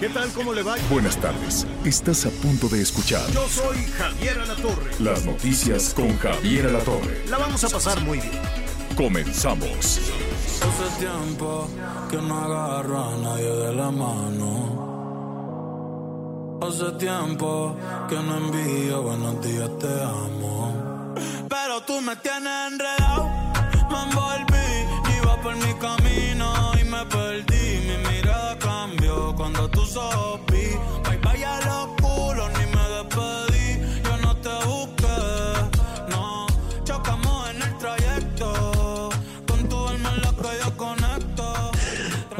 ¿Qué tal? ¿Cómo le va? Buenas tardes. Estás a punto de escuchar Yo soy Javier Alatorre. las noticias con Javier Alatorre. La vamos a pasar muy bien. Comenzamos. Hace tiempo que no agarro a nadie de la mano. Hace tiempo que no envío buenos días, te amo. Pero tú me tienes enredado, me envolví, iba por mi camino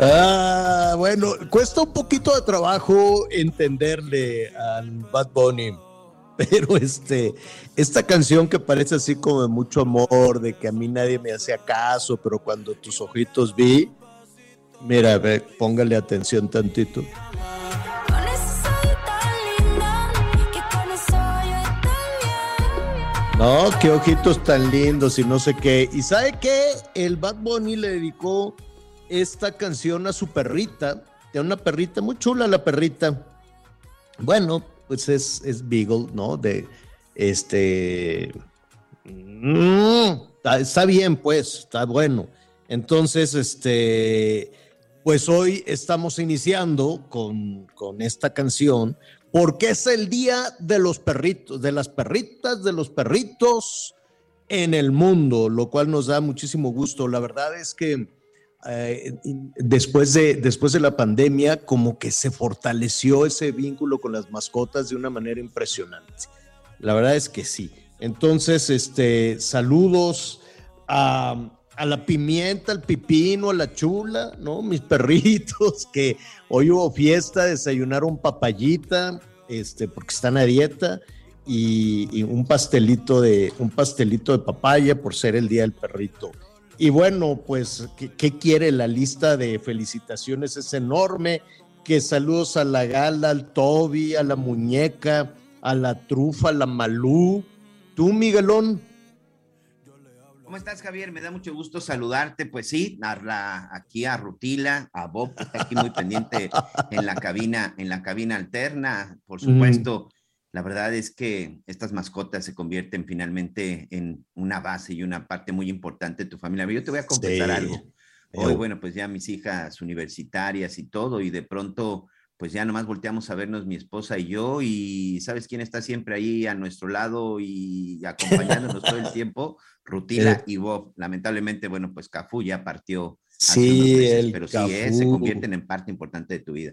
Ah, bueno, cuesta un poquito de trabajo entenderle al Bad Bunny, pero este, esta canción que parece así como de mucho amor, de que a mí nadie me hacía caso, pero cuando tus ojitos vi, mira, ve, póngale atención tantito. No, qué ojitos tan lindos y no sé qué. ¿Y sabe qué? El Bad Bunny le dedicó esta canción a su perrita. Tiene una perrita muy chula la perrita. Bueno, pues es, es Beagle, ¿no? De este. Mm, está, está bien, pues, está bueno. Entonces, este. Pues hoy estamos iniciando con, con esta canción porque es el día de los perritos, de las perritas, de los perritos en el mundo, lo cual nos da muchísimo gusto. La verdad es que eh, después, de, después de la pandemia, como que se fortaleció ese vínculo con las mascotas de una manera impresionante. La verdad es que sí. Entonces, este, saludos a, la pimienta, al pipino, a la chula, ¿no? Mis perritos que hoy hubo fiesta, desayunaron papayita, este, porque están a dieta, y, y un pastelito de, un pastelito de papaya por ser el día del perrito. Y bueno, pues, ¿qué, qué quiere? La lista de felicitaciones es enorme. Que saludos a la gala, al Toby, a la muñeca, a la trufa, a la Malú. Tú, Miguelón, ¿Cómo estás, Javier? Me da mucho gusto saludarte. Pues sí, a la- aquí a Rutila, a Bob, que está aquí muy pendiente en la cabina, en la cabina alterna. Por supuesto, la verdad es que estas mascotas se convierten finalmente en una base y una parte muy importante de tu familia. Yo te voy a confesar Sí. algo. Hoy, Eh, bueno, pues ya mis hijas universitarias y todo, y de pronto, pues ya nomás volteamos a vernos mi esposa y yo, y ¿sabes quién está siempre ahí a nuestro lado y acompañándonos todo el tiempo? Rutila Eh. y Bob. Lamentablemente, bueno, pues Cafú ya partió Sí, meses, el pero sí, eh, se Cafú. convierten en parte importante de tu vida.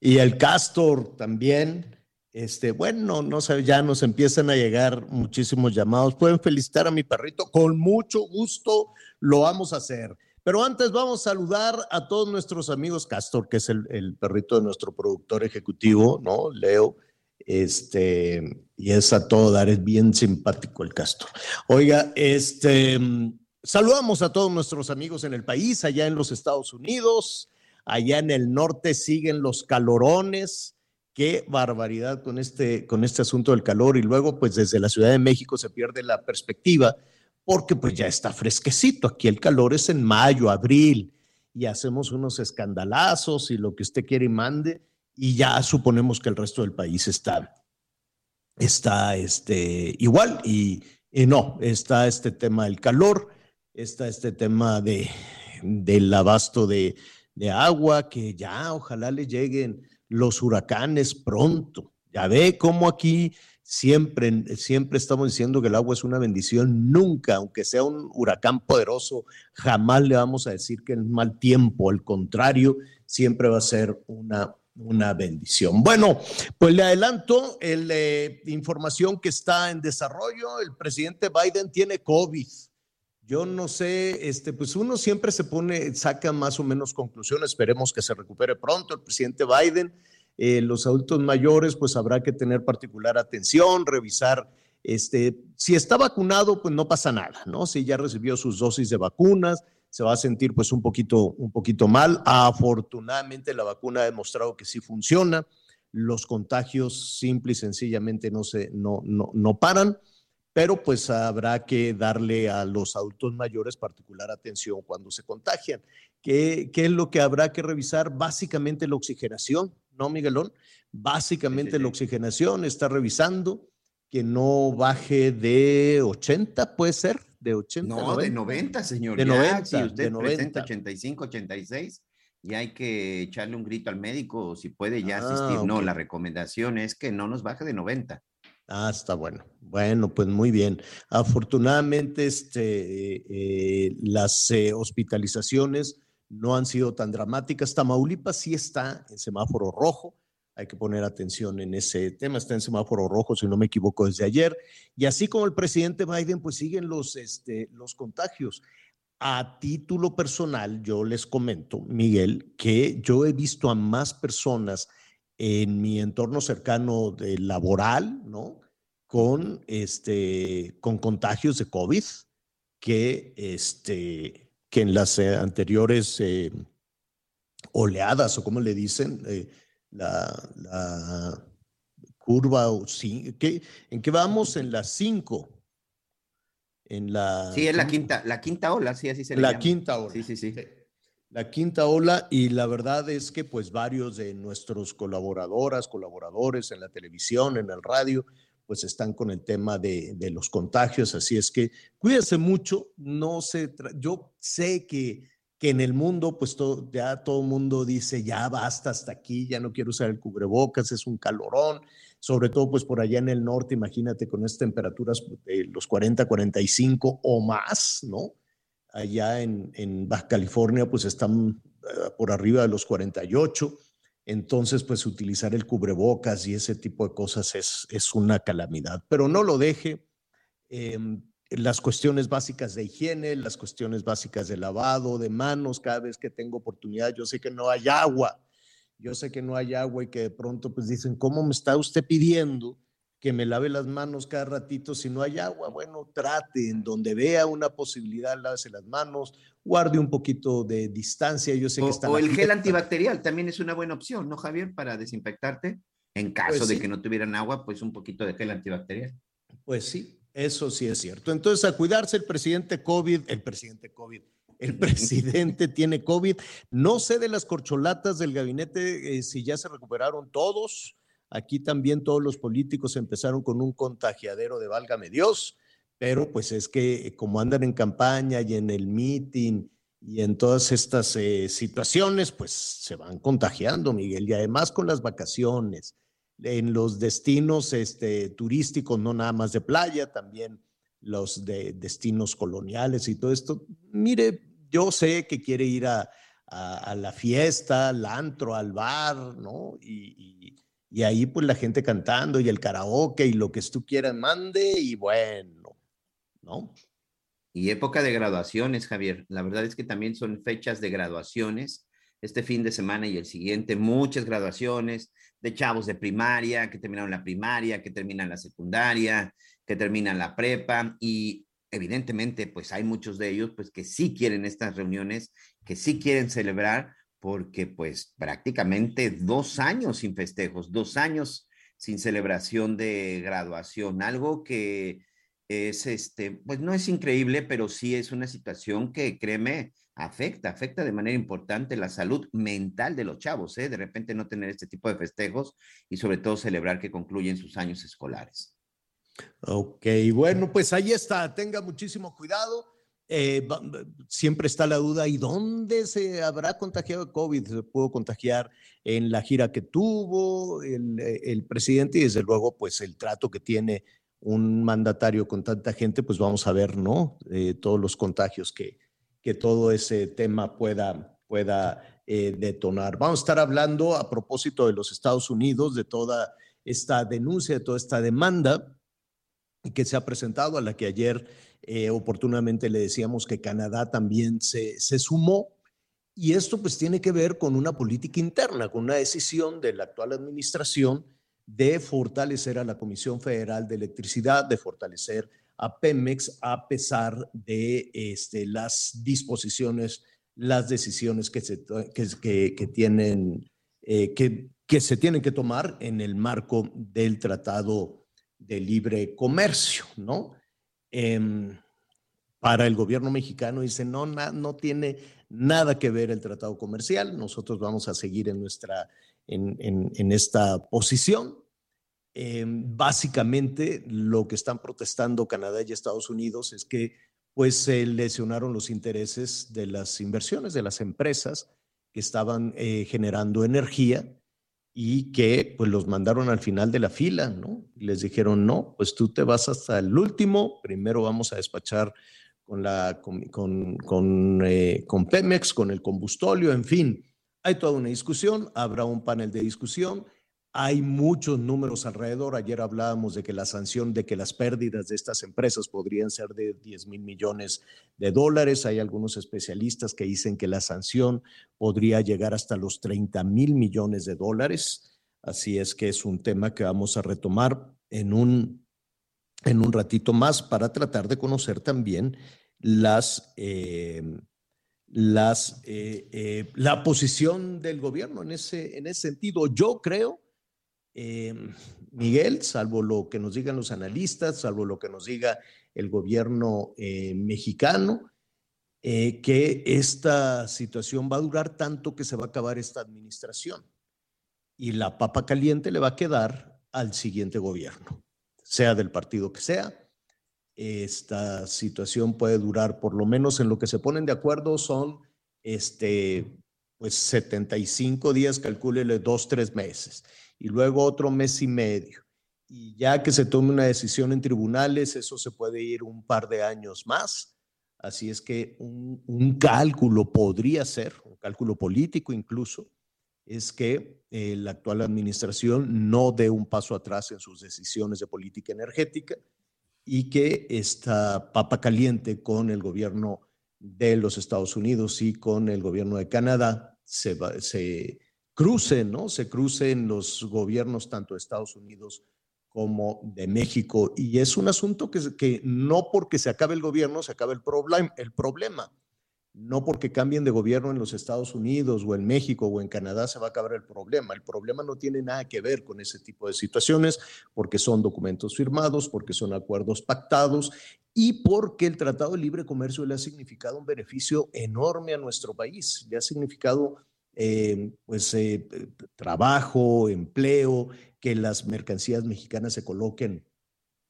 Y el Castor también. Este, bueno, no sé, ya nos empiezan a llegar muchísimos llamados. Pueden felicitar a mi perrito, con mucho gusto lo vamos a hacer. Pero antes vamos a saludar a todos nuestros amigos Castor, que es el, el perrito de nuestro productor ejecutivo, ¿no? Leo. Este, y es a todo dar, es bien simpático el Castor. Oiga, este, saludamos a todos nuestros amigos en el país, allá en los Estados Unidos, allá en el norte siguen los calorones. Qué barbaridad con este, con este asunto del calor. Y luego, pues desde la Ciudad de México se pierde la perspectiva porque pues ya está fresquecito. Aquí el calor es en mayo, abril y hacemos unos escandalazos y lo que usted quiere y mande y ya suponemos que el resto del país está, está este, igual y, no, está este tema del calor, está este tema de, del abasto de, de agua, que ya ojalá le lleguen los huracanes pronto. Ya ve cómo aquí siempre, siempre estamos diciendo que el agua es una bendición. Nunca, aunque sea un huracán poderoso, jamás le vamos a decir que es mal tiempo. Al contrario, siempre va a ser una, una bendición. Bueno, pues le adelanto la eh, información que está en desarrollo. El presidente Biden tiene COVID. Yo no sé, este, pues uno siempre se pone, saca más o menos conclusiones, esperemos que se recupere pronto el presidente Biden. Eh, los adultos mayores, pues habrá que tener particular atención, revisar, este, si está vacunado, pues no pasa nada, ¿no? Si ya recibió sus dosis de vacunas, se va a sentir pues un poquito, un poquito mal. Afortunadamente la vacuna ha demostrado que sí funciona, los contagios simple y sencillamente no, se, no, no, no paran pero pues habrá que darle a los adultos mayores particular atención cuando se contagian. ¿Qué, ¿Qué, es lo que habrá que revisar? Básicamente la oxigenación, ¿no, Miguelón? Básicamente sí, sí, sí. la oxigenación, está revisando que no baje de 80, puede ser, de 80. No, 90. de 90, señor. De ya, 90, si usted de 90. presenta 85, 86, y hay que echarle un grito al médico si puede ya asistir. Ah, okay. No, la recomendación es que no nos baje de 90. Ah, está bueno. Bueno, pues muy bien. Afortunadamente, este, eh, las eh, hospitalizaciones no han sido tan dramáticas. Tamaulipas sí está en semáforo rojo. Hay que poner atención en ese tema. Está en semáforo rojo, si no me equivoco, desde ayer. Y así como el presidente Biden, pues siguen los, este, los contagios. A título personal, yo les comento, Miguel, que yo he visto a más personas en mi entorno cercano de laboral, ¿no? Con, este, con contagios de COVID que, este, que en las eh, anteriores eh, oleadas, o como le dicen, eh, la, la, curva, o sí, ¿qué, ¿en qué vamos? En las cinco. En la, sí, es la quinta, la quinta ola, sí, así se le La llama. quinta ola. Sí, sí, sí. sí la quinta ola y la verdad es que pues varios de nuestros colaboradoras, colaboradores en la televisión, en el radio, pues están con el tema de, los contagios, así es que cuídense mucho, no se, yo sé que, que en el mundo pues todo, ya todo el mundo dice ya basta hasta aquí, ya no quiero usar el cubrebocas, es un calorón, sobre todo pues por allá en el norte, imagínate con estas temperaturas de los 40, 45 o más, ¿no? Allá en, Baja California pues están uh, por arriba de los 48, entonces pues utilizar el cubrebocas y ese tipo de cosas es, es una calamidad, pero no lo deje. Eh, las cuestiones básicas de higiene, las cuestiones básicas de lavado de manos, cada vez que tengo oportunidad, yo sé que no hay agua, yo sé que no hay agua y que de pronto pues dicen, ¿cómo me está usted pidiendo? Que me lave las manos cada ratito. Si no hay agua, bueno, trate en donde vea una posibilidad, lávese las manos, guarde un poquito de distancia. Yo sé o, que está. O el gel antibacterial también es una buena opción, ¿no, Javier? Para desinfectarte. En caso pues sí. de que no tuvieran agua, pues un poquito de gel antibacterial. Pues sí, eso sí es cierto. Entonces, a cuidarse el presidente COVID, el presidente COVID. El presidente tiene COVID. No sé de las corcholatas del gabinete eh, si ya se recuperaron todos Aquí también todos los políticos empezaron con un contagiadero de válgame Dios, pero pues es que eh, como andan en campaña y en el meeting y en todas estas eh, situaciones, pues se van contagiando, Miguel, y además con las vacaciones, en los destinos este, turísticos, no nada más de playa, también los de destinos coloniales y todo esto. Mire, yo sé que quiere ir a, a, a la fiesta, al antro, al bar, ¿no? Y, y y ahí pues la gente cantando y el karaoke y lo que tú quieras mande y bueno, ¿no? Y época de graduaciones, Javier. La verdad es que también son fechas de graduaciones. Este fin de semana y el siguiente, muchas graduaciones de chavos de primaria, que terminaron la primaria, que terminan la secundaria, que terminan la prepa y evidentemente pues hay muchos de ellos pues que sí quieren estas reuniones, que sí quieren celebrar, porque pues prácticamente dos años sin festejos, dos años sin celebración de graduación, algo que es este, pues no es increíble, pero sí es una situación que créeme, afecta, afecta de manera importante la salud mental de los chavos, ¿eh? de repente no tener este tipo de festejos y sobre todo celebrar que concluyen sus años escolares. Ok, bueno, pues ahí está, tenga muchísimo cuidado eh, siempre está la duda, ¿y dónde se habrá contagiado COVID? ¿Se pudo contagiar en la gira que tuvo el, eh, el, presidente? Y desde luego, pues el trato que tiene un mandatario con tanta gente, pues vamos a ver, ¿no? Eh, todos los contagios que, que todo ese tema pueda, pueda detonar. Vamos a estar hablando a propósito de los Estados Unidos, de toda esta denuncia, de toda esta demanda que se ha presentado, a la que ayer eh, oportunamente le decíamos que Canadá también se, se sumó. Y esto pues tiene que ver con una política interna, con una decisión de la actual administración de fortalecer a la Comisión Federal de Electricidad, de fortalecer a Pemex a pesar de este, las disposiciones, las decisiones que se, que, que, tienen, eh, que, que se tienen que tomar en el marco del Tratado de Libre Comercio, ¿no? Eh, para el gobierno mexicano dice, no, no tiene nada que ver el tratado comercial, nosotros vamos a seguir en, nuestra, en, en, esta posición. Eh, básicamente lo que están protestando Canadá y Estados Unidos es que pues se lesionaron los intereses de las inversiones de las empresas que estaban eh, generando energía y que pues los mandaron al final de la fila, ¿no? Les dijeron, no, pues tú te vas hasta el último, primero vamos a despachar con, la, con, con, con, eh, con Pemex, con el combustóleo, en fin. Hay toda una discusión, habrá un panel de discusión, hay muchos números alrededor. Ayer hablábamos de que la sanción, de que las pérdidas de estas empresas podrían ser de 10 mil millones de dólares. Hay algunos especialistas que dicen que la sanción podría llegar hasta los 30 mil millones de dólares. Así es que es un tema que vamos a retomar en un, en un ratito más para tratar de conocer también las, eh, las, eh, eh, la posición del gobierno en ese, en ese sentido. Yo creo eh, Miguel, salvo lo que nos digan los analistas, salvo lo que nos diga el gobierno eh, mexicano, eh, que esta situación va a durar tanto que se va a acabar esta administración. Y la papa caliente le va a quedar al siguiente gobierno, sea del partido que sea. Esta situación puede durar, por lo menos en lo que se ponen de acuerdo, son este, pues 75 días, calcúlele dos, tres meses y luego otro mes y medio. Y ya que se tome una decisión en tribunales, eso se puede ir un par de años más. Así es que un, cálculo podría ser, un cálculo político incluso, es que eh, la actual administración no dé un paso atrás en sus decisiones de política energética y que esta papa caliente con el gobierno de los Estados Unidos y con el gobierno de Canadá se, va, se, crucen, ¿no? Se crucen los gobiernos tanto de Estados Unidos como de México. Y es un asunto que, que no porque se acabe el gobierno se acabe el, problem, el problema. No porque cambien de gobierno en los Estados Unidos o en México o en Canadá se va a acabar el problema. El problema no tiene nada que ver con ese tipo de situaciones porque son documentos firmados, porque son acuerdos pactados y porque el Tratado de Libre Comercio le ha significado un beneficio enorme a nuestro país. Le ha significado eh, pues eh, trabajo, empleo, que las mercancías mexicanas se coloquen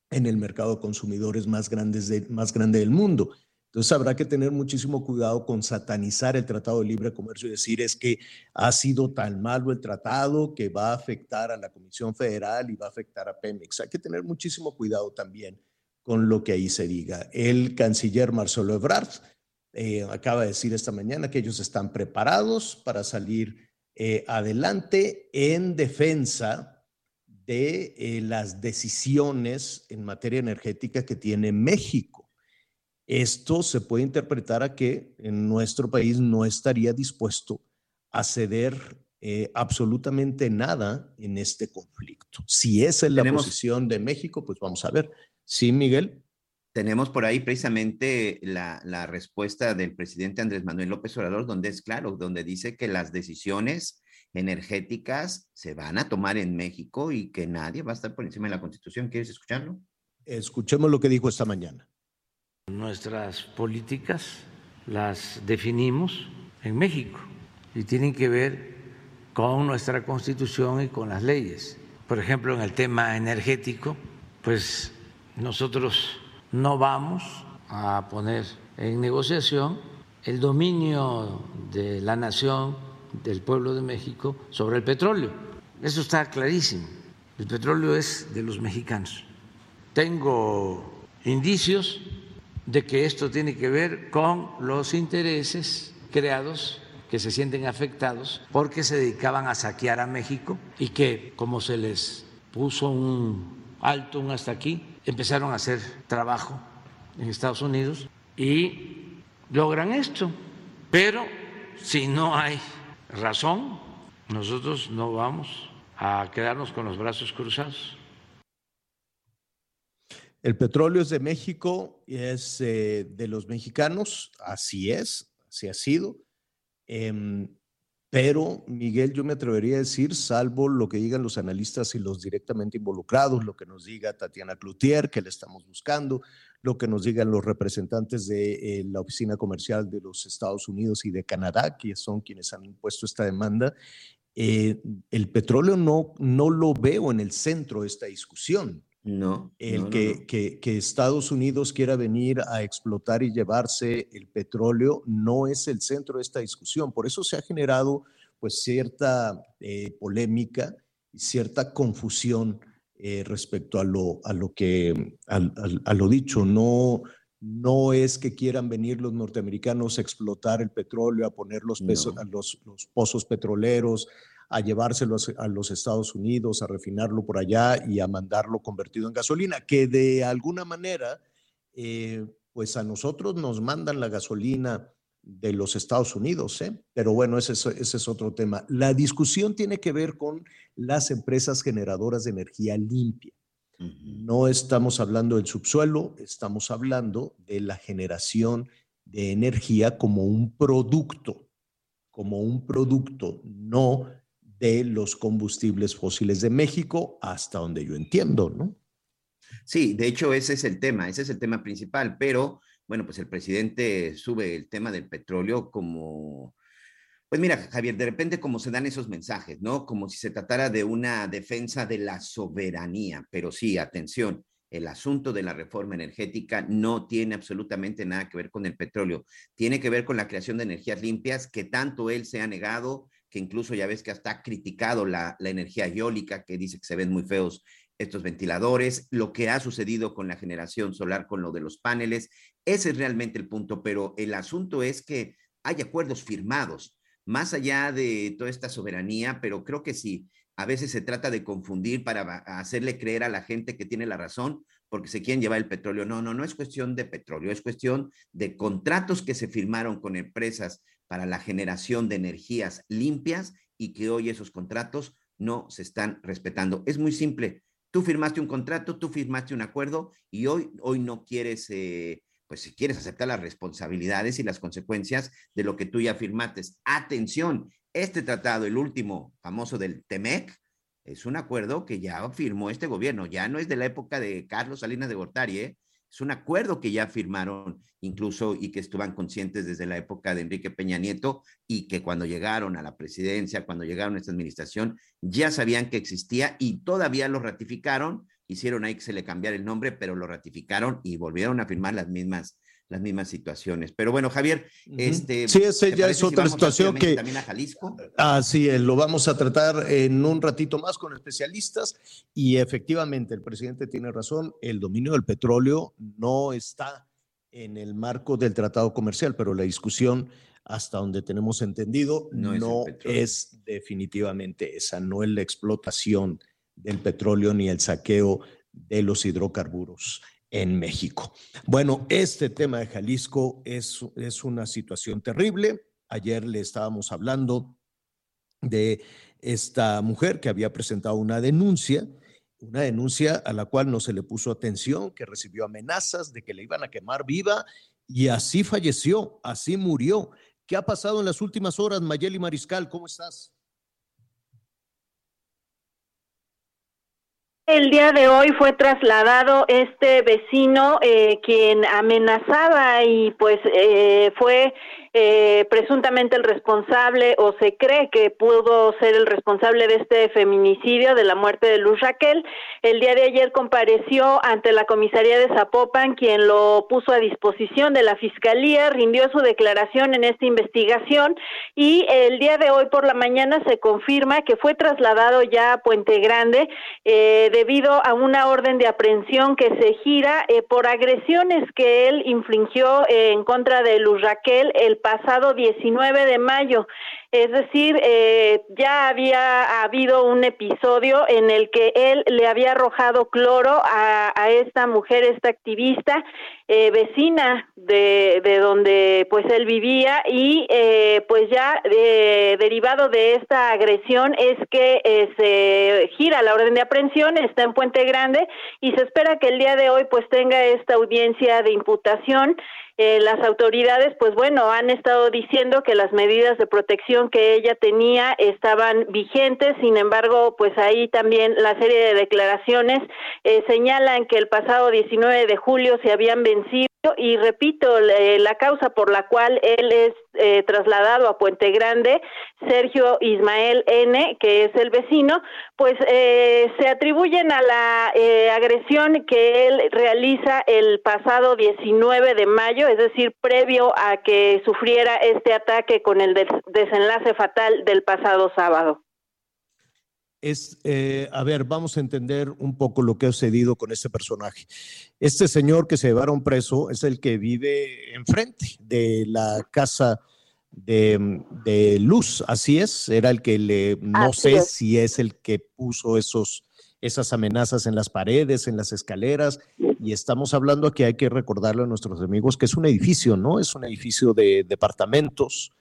en el mercado de consumidores más, grandes de, más grande del mundo. Entonces habrá que tener muchísimo cuidado con satanizar el Tratado de Libre Comercio y decir es que ha sido tan malo el tratado que va a afectar a la Comisión Federal y va a afectar a Pemex. Hay que tener muchísimo cuidado también con lo que ahí se diga. El canciller Marcelo Ebrard eh, acaba de decir esta mañana que ellos están preparados para salir eh, adelante en defensa de eh, las decisiones en materia energética que tiene México. Esto se puede interpretar a que en nuestro país no estaría dispuesto a ceder eh, absolutamente nada en este conflicto. Si esa es la Tenemos- posición de México, pues vamos a ver. Sí, Miguel. Tenemos por ahí precisamente la, la respuesta del presidente Andrés Manuel López Obrador, donde es claro, donde dice que las decisiones energéticas se van a tomar en México y que nadie va a estar por encima de la Constitución. ¿Quieres escucharlo? Escuchemos lo que dijo esta mañana. Nuestras políticas las definimos en México y tienen que ver con nuestra constitución y con las leyes. Por ejemplo, en el tema energético, pues nosotros no vamos a poner en negociación el dominio de la nación, del pueblo de México, sobre el petróleo. Eso está clarísimo. El petróleo es de los mexicanos. Tengo indicios de que esto tiene que ver con los intereses creados que se sienten afectados porque se dedicaban a saquear a México y que como se les puso un alto, un hasta aquí, empezaron a hacer trabajo en Estados Unidos y logran esto. Pero si no hay razón, nosotros no vamos a quedarnos con los brazos cruzados. El petróleo es de México es eh, de los mexicanos, así es, así ha sido. Em, pero, Miguel, yo me atrevería a decir, salvo lo que digan los analistas y los directamente involucrados, lo que nos diga Tatiana Cloutier, que le estamos buscando, lo que nos digan los representantes de eh, la Oficina Comercial de los Estados Unidos y de Canadá, que son quienes han impuesto esta demanda, eh, el petróleo no, no lo veo en el centro de esta discusión. No. El no, que, no, no. Que, que Estados Unidos quiera venir a explotar y llevarse el petróleo no es el centro de esta discusión. Por eso se ha generado pues cierta eh, polémica y cierta confusión eh, respecto a lo, a lo que, a, a, a lo dicho. No, no es que quieran venir los norteamericanos a explotar el petróleo, a poner los, pesos, No. a los, los pozos petroleros, a llevárselos a los Estados Unidos, a refinarlo por allá y a mandarlo convertido en gasolina, que de alguna manera, eh, pues a nosotros nos mandan la gasolina de los Estados Unidos, ¿eh? pero bueno, ese es, ese es otro tema. La discusión tiene que ver con las empresas generadoras de energía limpia. No estamos hablando del subsuelo, estamos hablando de la generación de energía como un producto, como un producto, no de los combustibles fósiles de México, hasta donde yo entiendo, ¿no? Sí, de hecho ese es el tema, ese es el tema principal, pero bueno, pues el presidente sube el tema del petróleo como, pues mira, Javier, de repente como se dan esos mensajes, ¿no? Como si se tratara de una defensa de la soberanía, pero sí, atención, el asunto de la reforma energética no tiene absolutamente nada que ver con el petróleo, tiene que ver con la creación de energías limpias que tanto él se ha negado, que incluso ya ves que hasta ha criticado la, la energía eólica, que dice que se ven muy feos estos ventiladores, lo que ha sucedido con la generación solar, con lo de los paneles. Ese es realmente el punto, pero el asunto es que hay acuerdos firmados, más allá de toda esta soberanía, pero creo que sí, a veces se trata de confundir para hacerle creer a la gente que tiene la razón porque se quieren llevar el petróleo. No, no, no es cuestión de petróleo, es cuestión de contratos que se firmaron con empresas para la generación de energías limpias y que hoy esos contratos no se están respetando. Es muy simple. Tú firmaste un contrato, tú firmaste un acuerdo y hoy, hoy no quieres, eh, pues si quieres aceptar las responsabilidades y las consecuencias de lo que tú ya firmaste. Atención, este tratado, el último famoso del TEMEC, es un acuerdo que ya firmó este gobierno, ya no es de la época de Carlos Salinas de Gortari, ¿eh? Es un acuerdo que ya firmaron incluso y que estuvieron conscientes desde la época de Enrique Peña Nieto y que cuando llegaron a la presidencia, cuando llegaron a esta administración, ya sabían que existía y todavía lo ratificaron, hicieron ahí que se le cambiara el nombre, pero lo ratificaron y volvieron a firmar las mismas las mismas situaciones. Pero bueno, Javier, este Sí, ese ¿te ya es otra situación que- también a Jalisco. Así es, lo vamos a tratar en un ratito más con especialistas y efectivamente el presidente tiene razón, el dominio del petróleo no está en el marco del tratado comercial, pero la discusión hasta donde tenemos entendido No es definitivamente esa, no es la explotación del petróleo ni el saqueo de los hidrocarburos en México. Bueno, este tema de Jalisco es, es una situación terrible. Ayer le estábamos hablando de esta mujer que había presentado una denuncia, una denuncia a la cual no se le puso atención, que recibió amenazas de que le iban a quemar viva y así falleció, así murió. ¿Qué ha pasado en las últimas horas, Mayeli Mariscal? ¿Cómo estás? El día de hoy fue trasladado este vecino eh, quien amenazaba y pues eh, fue eh, presuntamente el responsable o se cree que pudo ser el responsable de este feminicidio, de la muerte de Luz Raquel. El día de ayer compareció ante la comisaría de Zapopan, quien lo puso a disposición de la fiscalía, rindió su declaración en esta investigación y el día de hoy por la mañana se confirma que fue trasladado ya a Puente Grande eh, debido a una orden de aprehensión que se gira eh, por agresiones que él infligió eh, en contra de Luz Raquel el pasado 19 de mayo. Es decir, eh, ya había habido un episodio en el que él le había arrojado cloro a, a esta mujer, esta activista, eh, vecina de, de, donde pues él vivía y eh, pues ya eh, derivado de esta agresión es que eh, se gira la orden de aprehensión, está en Puente Grande y se espera que el día de hoy pues tenga esta audiencia de imputación eh, las autoridades, pues bueno, han estado diciendo que las medidas de protección que ella tenía estaban vigentes, sin embargo, pues ahí también la serie de declaraciones eh, señalan que el pasado 19 de julio se habían vencido y repito, la causa por la cual él es eh, trasladado a Puente Grande, Sergio Ismael N., que es el vecino, pues eh, se atribuyen a la eh, agresión que él realiza el pasado 19 de mayo, es decir, previo a que sufriera este ataque con el des desenlace fatal del pasado sábado es, eh, a ver, vamos a entender un poco lo que ha sucedido con este personaje. Este señor que se llevaron preso es el que vive enfrente de la casa de, de Luz, así es, era el que le, no así sé es. si es el que puso esos, esas amenazas en las paredes, en las escaleras, y estamos hablando que hay que recordarle a nuestros amigos que es un edificio, ¿no? Es un edificio de departamentos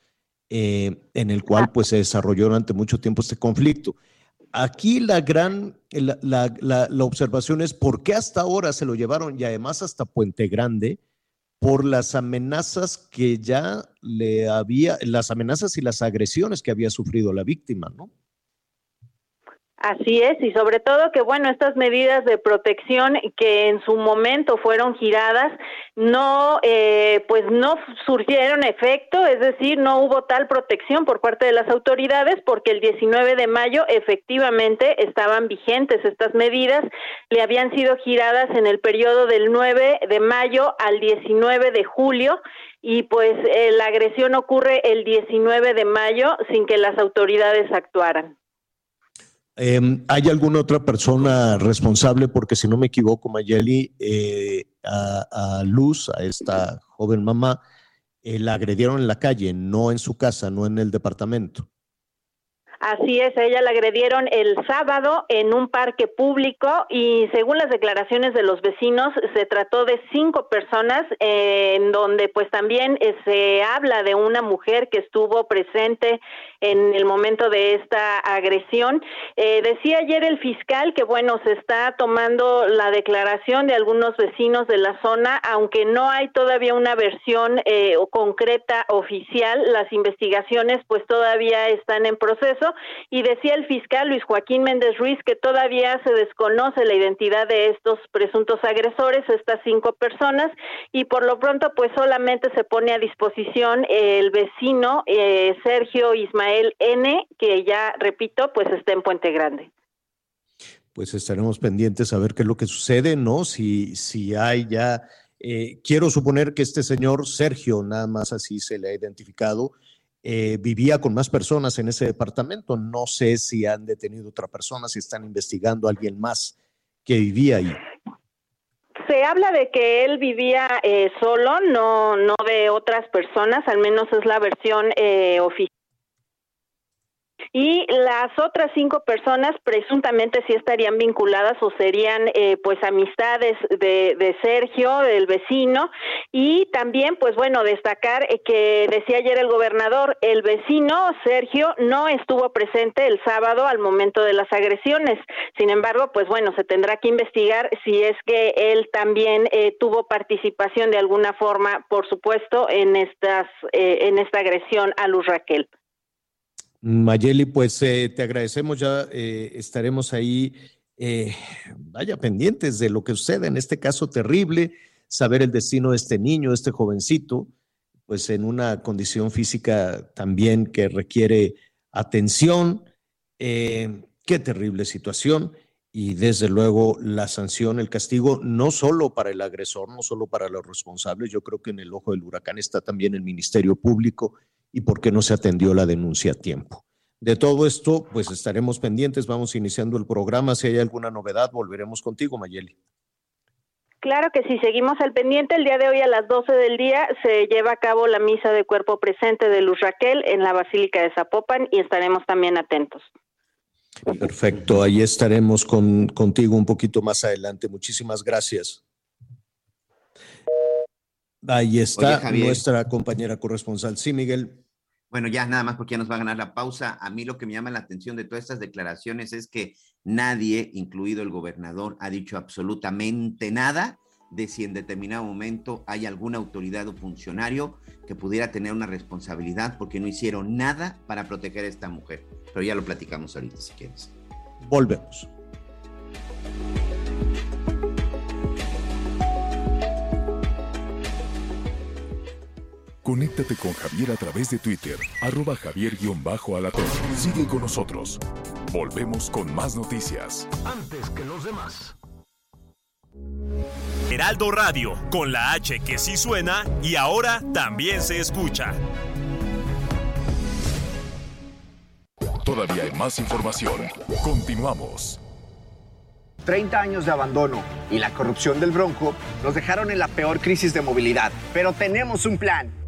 eh, en el cual pues se desarrolló durante mucho tiempo este conflicto aquí la gran, la, la, la, la, observación es por qué hasta ahora se lo llevaron y además hasta Puente Grande por las amenazas que ya le había, las amenazas y las agresiones que había sufrido la víctima, ¿no? Así es, y sobre todo que, bueno, estas medidas de protección que en su momento fueron giradas, no, eh, pues no surgieron efecto, es decir, no hubo tal protección por parte de las autoridades porque el 19 de mayo efectivamente estaban vigentes estas medidas, le habían sido giradas en el periodo del 9 de mayo al 19 de julio y pues eh, la agresión ocurre el 19 de mayo sin que las autoridades actuaran. Eh, ¿Hay alguna otra persona responsable? Porque si no me equivoco, Mayeli, eh, a, a, Luz, a esta joven mamá, eh, la agredieron en la calle, no en su casa, no en el departamento. Así es, ella la agredieron el sábado en un parque público y según las declaraciones de los vecinos se trató de cinco personas eh, en donde pues también eh, se habla de una mujer que estuvo presente en el momento de esta agresión. Eh, decía ayer el fiscal que bueno, se está tomando la declaración de algunos vecinos de la zona, aunque no hay todavía una versión eh, concreta oficial, las investigaciones pues todavía están en proceso y decía el fiscal Luis Joaquín Méndez Ruiz que todavía se desconoce la identidad de estos presuntos agresores, estas cinco personas, y por lo pronto pues solamente se pone a disposición el vecino eh, Sergio Ismael N, que ya repito, pues está en Puente Grande. Pues estaremos pendientes a ver qué es lo que sucede, ¿no? Si, si hay ya, eh, quiero suponer que este señor Sergio, nada más así se le ha identificado, eh, vivía con más personas en ese departamento. No sé si han detenido otra persona, si están investigando a alguien más que vivía ahí. Se habla de que él vivía eh, solo, no, no de otras personas, al menos es la versión eh, oficial y las otras cinco personas presuntamente sí estarían vinculadas o serían eh, pues amistades de, de, Sergio, del vecino, y también pues bueno destacar eh, que decía ayer el gobernador, el vecino Sergio no estuvo presente el sábado al momento de las agresiones, sin embargo pues bueno se tendrá que investigar si es que él también eh, tuvo participación de alguna forma, por supuesto, en estas eh, en esta agresión a Luz Raquel. Mayeli, pues eh, te agradecemos, ya eh, estaremos ahí, eh, vaya, pendientes de lo que sucede en este caso terrible, saber el destino de este niño, este jovencito, pues en una condición física también que requiere atención. qué terrible situación y desde luego la sanción, el castigo, no solo para el agresor, no solo para los responsables, yo creo que en el ojo del huracán está también el Ministerio Público y por qué no se atendió la denuncia a tiempo. De todo esto, pues estaremos pendientes, vamos iniciando el programa. Si hay alguna novedad, volveremos contigo, Mayeli. Claro que sí, seguimos al pendiente. El día de hoy a las 12 del día se lleva a cabo la misa de cuerpo presente de Luz Raquel en la Basílica de Zapopan y estaremos también atentos. Perfecto, ahí estaremos con, contigo un poquito más adelante. Muchísimas gracias. Ahí está Oye, nuestra compañera corresponsal. Sí, Miguel. Bueno, ya nada más porque ya nos va a ganar la pausa. A mí lo que me llama la atención de todas estas declaraciones es que nadie, incluido el gobernador, ha dicho absolutamente nada de si en determinado momento hay alguna autoridad o funcionario que pudiera tener una responsabilidad porque no hicieron nada para proteger a esta mujer. Pero ya lo platicamos ahorita si quieres. Volvemos. Conéctate con Javier a través de Twitter, arroba javier-alatón. Sigue con nosotros. Volvemos con más noticias. Antes que los demás. Heraldo Radio, con la H que sí suena y ahora también se escucha. Todavía hay más información. Continuamos. 30 años de abandono y la corrupción del Bronco nos dejaron en la peor crisis de movilidad. Pero tenemos un plan,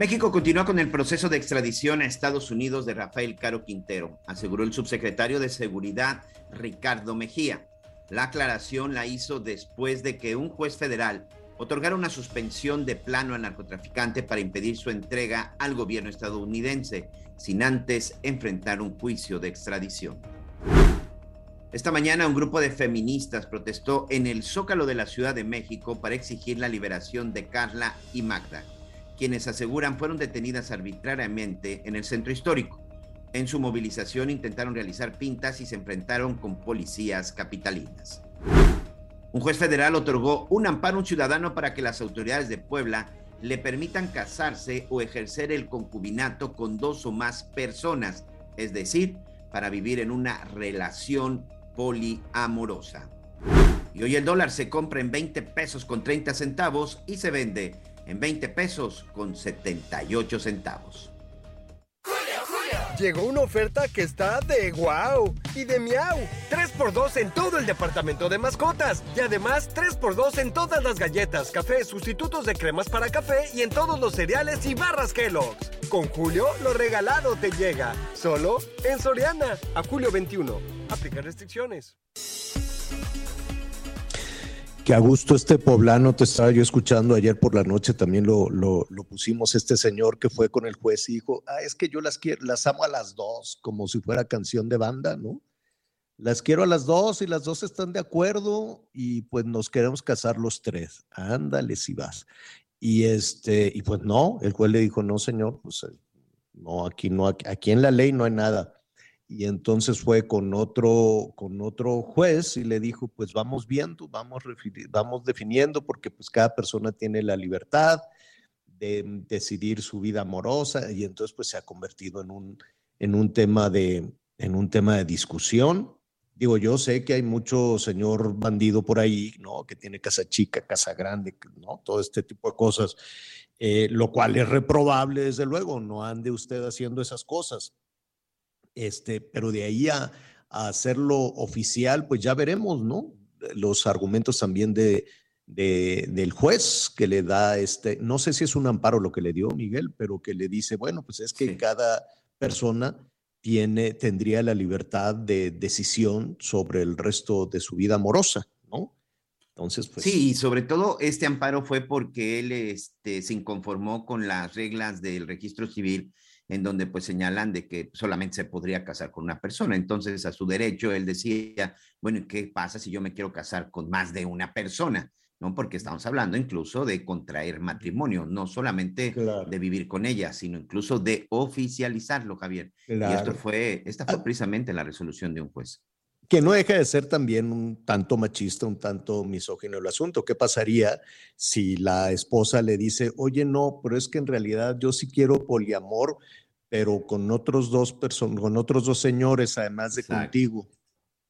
México continúa con el proceso de extradición a Estados Unidos de Rafael Caro Quintero, aseguró el subsecretario de Seguridad Ricardo Mejía. La aclaración la hizo después de que un juez federal otorgara una suspensión de plano al narcotraficante para impedir su entrega al gobierno estadounidense, sin antes enfrentar un juicio de extradición. Esta mañana un grupo de feministas protestó en el Zócalo de la Ciudad de México para exigir la liberación de Carla y Magda, quienes aseguran fueron detenidas arbitrariamente en el centro histórico. En su movilización intentaron realizar pintas y se enfrentaron con policías capitalinas. Un juez federal otorgó un amparo a un ciudadano para que las autoridades de Puebla le permitan casarse o ejercer el concubinato con dos o más personas, es decir, para vivir en una relación poliamorosa. Y hoy el dólar se compra en 20 pesos con 30 centavos y se vende en 20 pesos con 78 centavos. Llegó una oferta que está de wow y de miau. 3x2 en todo el departamento de mascotas. Y además 3x2 en todas las galletas, café, sustitutos de cremas para café y en todos los cereales y barras Kellogg's. Con Julio, lo regalado te llega. Solo en Soriana. A julio 21. Aplica restricciones. Que a gusto este poblano, te estaba yo escuchando ayer por la noche, también lo, lo, pusimos, este señor que fue con el juez y dijo, ah, es que yo las quiero, las amo a las dos, como si fuera canción de banda, ¿no? Las quiero a las dos y las dos están de acuerdo y pues nos queremos casar los tres. Ándale si vas. Y este, y pues no, el juez le dijo, no, señor, pues eh, no, aquí no, aquí en la ley no hay nada. Y entonces fue con otro, con otro juez y le dijo, pues vamos viendo, vamos, vamos definiendo, porque pues cada persona tiene la libertad de decidir su vida amorosa y entonces pues se ha convertido en un, en un tema de, en un tema de discusión. Digo, yo sé que hay mucho señor bandido por ahí, ¿no? Que tiene casa chica, casa grande, ¿no? Todo este tipo de cosas, eh, lo cual es reprobable, desde luego, no ande usted haciendo esas cosas. Este, pero de ahí a, a hacerlo oficial, pues ya veremos, ¿no? Los argumentos también de, de- del juez que le da este, no sé si es un amparo lo que le dio Miguel, pero que le dice, bueno, pues es que cada persona tiene, tendría la libertad de decisión sobre el resto de su vida amorosa, ¿no? Entonces, pues. Sí, y sobre todo este amparo fue porque él este, se inconformó con las reglas del registro civil en donde pues señalan de que solamente se podría casar con una persona. Entonces, a su derecho, él decía, bueno, ¿y qué pasa si yo me quiero casar con más de una persona? ¿No? Porque estamos hablando incluso de contraer matrimonio, no solamente de vivir con ella, sino incluso de oficializarlo, Javier. Y esto Claro. fue, esta fue precisamente la resolución de un juez. Que no deja de ser también un tanto machista, un tanto misógino el asunto. ¿Qué pasaría si la esposa le dice, oye, no, pero es que en realidad yo sí quiero poliamor, pero con otros dos personas, con otros dos señores, además de contigo?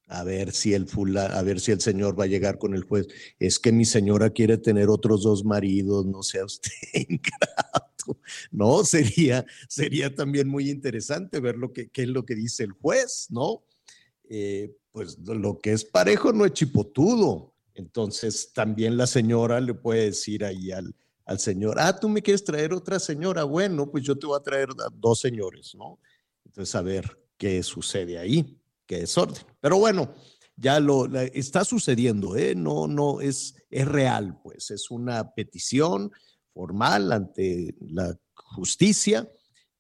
A ver si el fula, a ver si el señor va a llegar con el juez. Es que mi señora quiere tener otros dos maridos, no sea usted ingrato. No, sería, sería también muy interesante ver lo que, qué es lo que dice el juez, ¿no? Eh, pues lo que es parejo no es chipotudo. Entonces también la señora le puede decir ahí al, al señor, ah, tú me quieres traer otra señora, bueno, pues yo te voy a traer dos señores, ¿no? Entonces a ver qué sucede ahí qué desorden. Pero bueno, ya lo está sucediendo, ¿eh? No, no, es, es real, pues, es una petición formal ante la justicia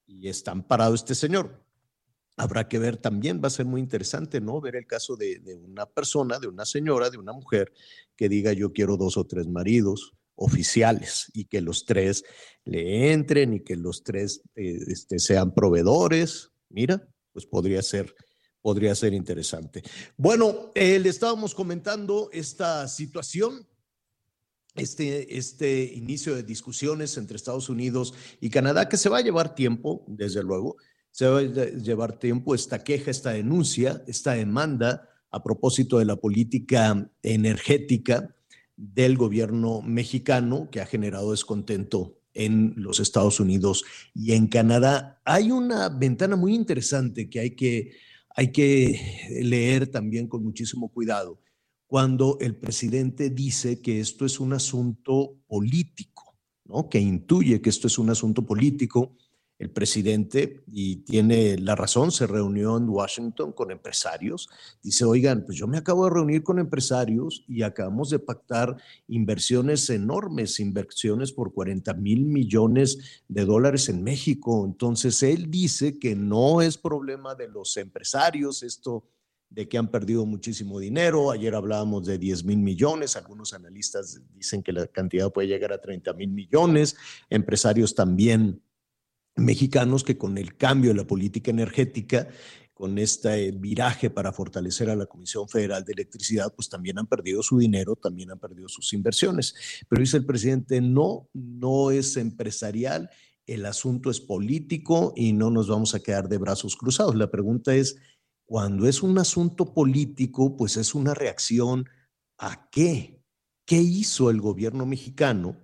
y está amparado este señor. Habrá que ver también, va a ser muy interesante, ¿no? Ver el caso de, una persona, de una señora, de una mujer que diga yo quiero dos o tres maridos oficiales y que los tres le entren y que los tres eh, este, sean proveedores. Mira, pues podría ser podría ser interesante. Bueno, eh, le estábamos comentando esta situación, este, este inicio de discusiones entre Estados Unidos y Canadá, que se va a llevar tiempo, desde luego, se va a llevar tiempo esta queja, esta denuncia, esta demanda a propósito de la política energética del gobierno mexicano que ha generado descontento en los Estados Unidos y en Canadá. Hay una ventana muy interesante que hay que hay que leer también con muchísimo cuidado cuando el presidente dice que esto es un asunto político, ¿no? que intuye que esto es un asunto político el presidente, y tiene la razón, se reunió en Washington con empresarios. Dice, oigan, pues yo me acabo de reunir con empresarios y acabamos de pactar inversiones enormes, inversiones por 40 mil millones de dólares en México. Entonces, él dice que no es problema de los empresarios esto de que han perdido muchísimo dinero. Ayer hablábamos de 10 mil millones, algunos analistas dicen que la cantidad puede llegar a 30 mil millones, empresarios también mexicanos que con el cambio de la política energética, con este viraje para fortalecer a la Comisión Federal de Electricidad, pues también han perdido su dinero, también han perdido sus inversiones. Pero dice el presidente, no, no es empresarial, el asunto es político y no nos vamos a quedar de brazos cruzados. La pregunta es, cuando es un asunto político, pues es una reacción a qué? ¿Qué hizo el gobierno mexicano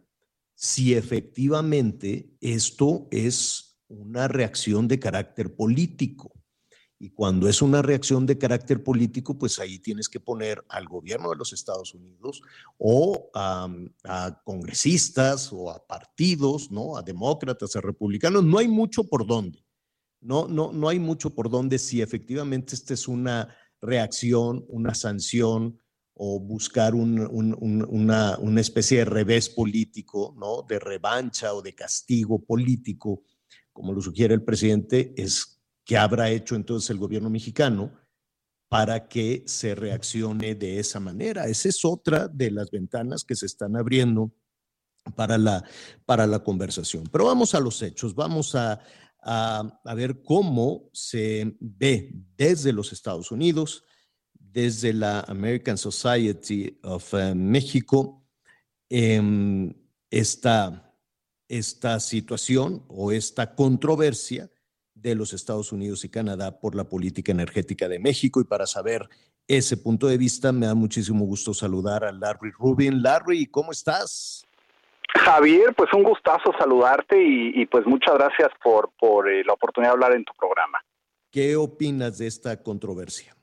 si efectivamente esto es una reacción de carácter político. Y cuando es una reacción de carácter político, pues ahí tienes que poner al gobierno de los Estados Unidos o a, congresistas o a partidos, ¿no? A demócratas, a republicanos. No hay mucho por dónde. No, no, no hay mucho por dónde si efectivamente esta es una reacción, una sanción, o buscar una, una, especie de revés político, ¿no? de revancha o de castigo político, como lo sugiere el presidente, es que habrá hecho entonces el gobierno mexicano para que se reaccione de esa manera. Esa es otra de las ventanas que se están abriendo para la, para la conversación. Pero vamos a los hechos, vamos a, a, a ver cómo se ve desde los Estados Unidos desde la American Society of eh, México em, esta, esta situación o esta controversia de los Estados Unidos y Canadá por la política energética de México. Y para saber ese punto de vista, me da muchísimo gusto saludar a Larry Rubin. Larry, ¿cómo estás? Javier, pues un gustazo saludarte y, pues muchas gracias por, por eh, la oportunidad de hablar en tu programa. ¿Qué opinas de esta controversia?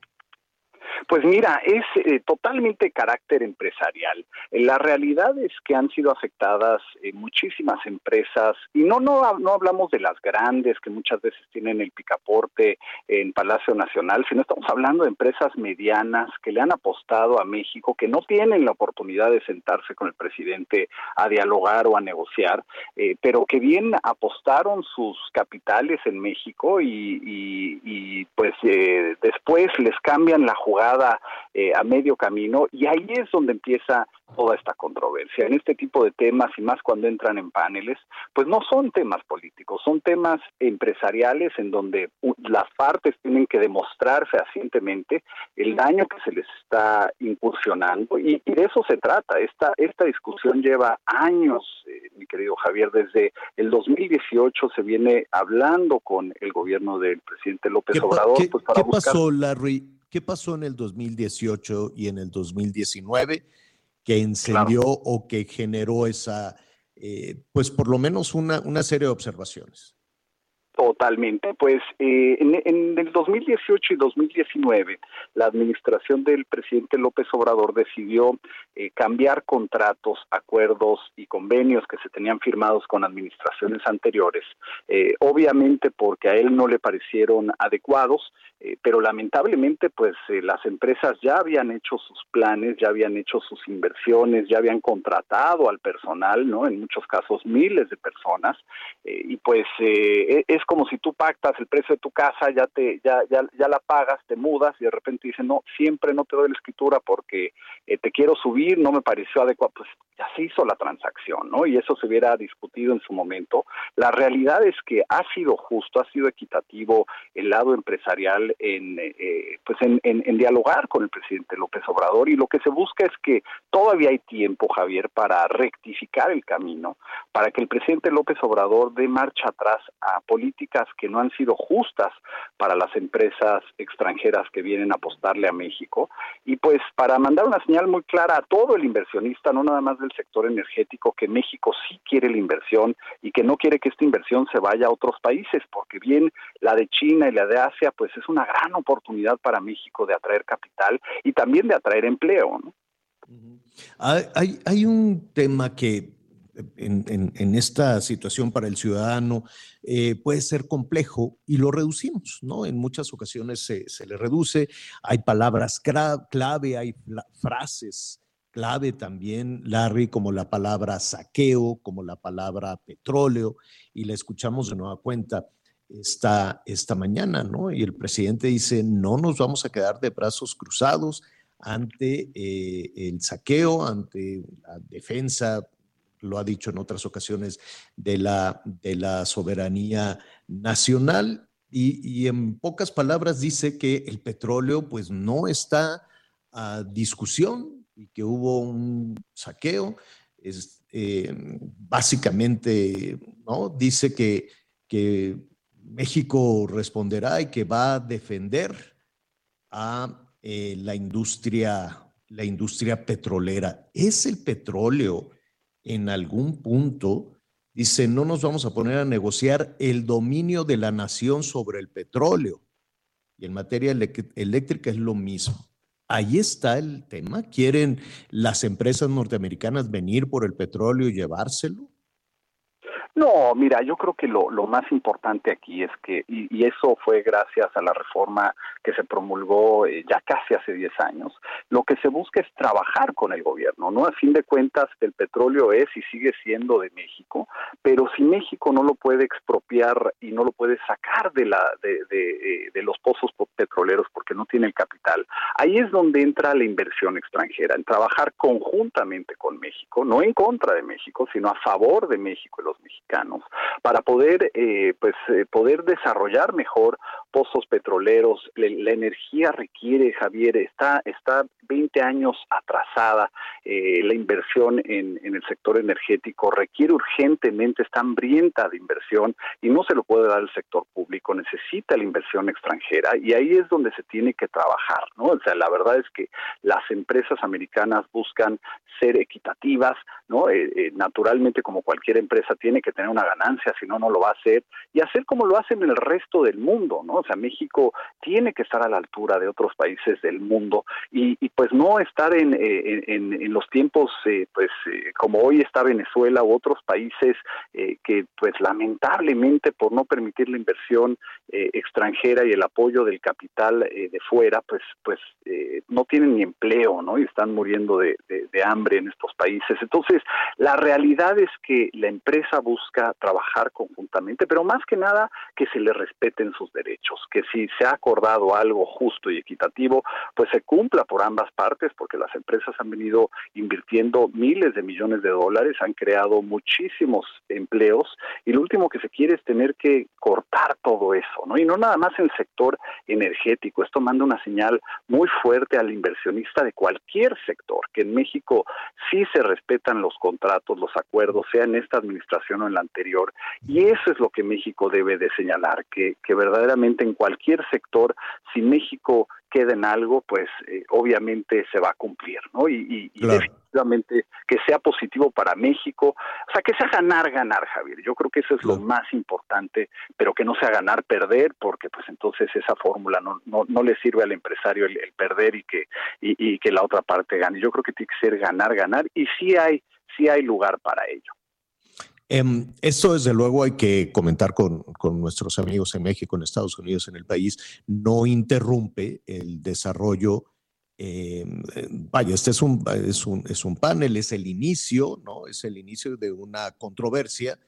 Pues mira, es eh, totalmente carácter empresarial. La realidad es que han sido afectadas eh, muchísimas empresas y no, no, no hablamos de las grandes que muchas veces tienen el picaporte en Palacio Nacional, sino estamos hablando de empresas medianas que le han apostado a México, que no tienen la oportunidad de sentarse con el presidente a dialogar o a negociar, eh, pero que bien apostaron sus capitales en México y, y pues después les cambian la jugada eh, a medio camino y ahí es donde empieza toda esta controversia. En este tipo de temas, y más cuando entran en paneles, pues no son temas políticos, son temas empresariales en donde las partes tienen que demostrar fehacientemente el daño que se les está incursionando y, de eso se trata. Esta, esta discusión lleva años, eh, mi querido Javier, desde el 2018 se viene hablando con el gobierno del presidente López Obrador. ¿Qué, pues, para ¿qué pasó, Larry? ¿Qué pasó en el 2018 y en el 2019 que encendió o que generó esa, eh, pues por lo menos una, una serie de observaciones? Totalmente. Pues eh, en, el 2018 y 2019, la administración del presidente López Obrador decidió eh, cambiar contratos, acuerdos y convenios que se tenían firmados con administraciones anteriores, eh, obviamente porque a él no le parecieron adecuados, pero lamentablemente pues las empresas ya habían hecho sus planes, ya habían hecho sus inversiones, ya habían contratado al personal, ¿no? En muchos casos miles de personas, y pues e, es como si tú pactas el precio de tu casa, ya te ya ya, ya la pagas, te mudas y de repente dicen, "No, siempre no te doy la escritura porque eh, te quiero subir, no me pareció adecuado." Pues ya se hizo la transacción, ¿no? Y eso se hubiera discutido en su momento. La realidad es que ha sido justo, ha sido equitativo el lado empresarial en eh, pues en, en dialogar con el presidente López Obrador. Y lo que se busca es que todavía hay tiempo, Javier, para rectificar el camino, para que el presidente López Obrador dé marcha atrás a políticas que no han sido justas para las empresas extranjeras que vienen a apostarle a México. Y pues para mandar una señal muy clara a todo el inversionista, no nada más del sector energético, que México sí quiere la inversión y que no quiere que esta inversión se vaya a otros países, porque bien la de China y la de Asia, pues es una gran oportunidad para México de atraer capital y también de atraer empleo. ¿no? Hay, hay un tema que en, esta situación para el ciudadano eh, puede ser complejo y lo reducimos, ¿no? En muchas ocasiones se, le reduce, hay palabras clave, hay frases clave también, Larry, como la palabra saqueo, como la palabra petróleo, y la escuchamos de nueva cuenta esta, esta mañana, ¿no? Y el presidente dice, no nos vamos a quedar de brazos cruzados ante eh, el saqueo, ante la defensa lo ha dicho en otras ocasiones, de la, de la soberanía nacional. Y, en pocas palabras dice que el petróleo pues no está a discusión y que hubo un saqueo. Es, eh, básicamente, ¿no? Dice que, que México responderá y que va a defender a eh, la industria, la industria petrolera. ¿Es el petróleo en algún punto dice, no nos vamos a poner a negociar el dominio de la nación sobre el petróleo. Y en materia eléctrica es lo mismo. Ahí está el tema. ¿Quieren las empresas norteamericanas venir por el petróleo y llevárselo? No, mira, yo creo que lo, lo más importante aquí es que, y, eso fue gracias a la reforma que se promulgó eh, ya casi hace 10 años, lo que se busca es trabajar con el gobierno, ¿no? A fin de cuentas, el petróleo es y sigue siendo de México, pero si México no lo puede expropiar y no lo puede sacar de, la, de, de, eh, de los pozos petroleros porque no tiene el capital, ahí es donde entra la inversión extranjera, en trabajar conjuntamente con México, no en contra de México, sino a favor de México y los mexicanos para poder eh, pues eh, poder desarrollar mejor pozos petroleros. La energía requiere Javier está está 20 años atrasada eh, la inversión en, en, el sector energético requiere urgentemente está hambrienta de inversión y no se lo puede dar el sector público necesita la inversión extranjera y ahí es donde se tiene que trabajar no o sea la verdad es que las empresas americanas buscan ser equitativas no naturalmente como cualquier empresa tiene que tener una ganancia, si no, no lo va a hacer, y hacer como lo hacen en el resto del mundo, ¿no? O sea, México tiene que estar a la altura de otros países del mundo y, pues no estar en, eh, en, los tiempos, eh, pues eh, como hoy está Venezuela u otros países que pues lamentablemente por no permitir la inversión extranjera y el apoyo del capital de fuera, pues, pues eh, no tienen ni empleo, ¿no? Y están muriendo de, de, hambre en estos países. Entonces, la realidad es que la empresa busca trabajar conjuntamente, pero más que nada que se le respeten sus derechos, que si se ha acordado algo justo y equitativo, pues se cumpla por ambas partes, porque las empresas han venido invirtiendo miles de millones de dólares, han creado muchísimos empleos y lo último que se quiere es tener que cortar todo eso, ¿no? Y no nada más en el sector energético, esto manda una señal muy fuerte al inversionista de cualquier sector, que en México sí se respetan los contratos, los acuerdos, sea en esta administración o en la anterior, y eso es lo que México debe de señalar, que, que verdaderamente en cualquier sector, si México queda en algo, pues eh, obviamente se va a cumplir, ¿no? Y, y, y Claro. definitivamente que sea positivo para México, o sea, que sea ganar, ganar, Javier. Yo creo que eso es lo más importante, pero que no sea ganar, perder, porque pues entonces esa fórmula no, no, no le sirve al empresario el, el perder y que, y, y que la otra parte gane. Yo creo que tiene que ser ganar, ganar, y sí hay, sí hay lugar para ello. Em, esto desde luego hay que comentar con, con nuestros amigos en México, en Estados Unidos, en el país. No interrumpe el desarrollo. eh, vaya, este es un, es, un, es un panel, es el inicio, ¿no? Es el inicio de una controversia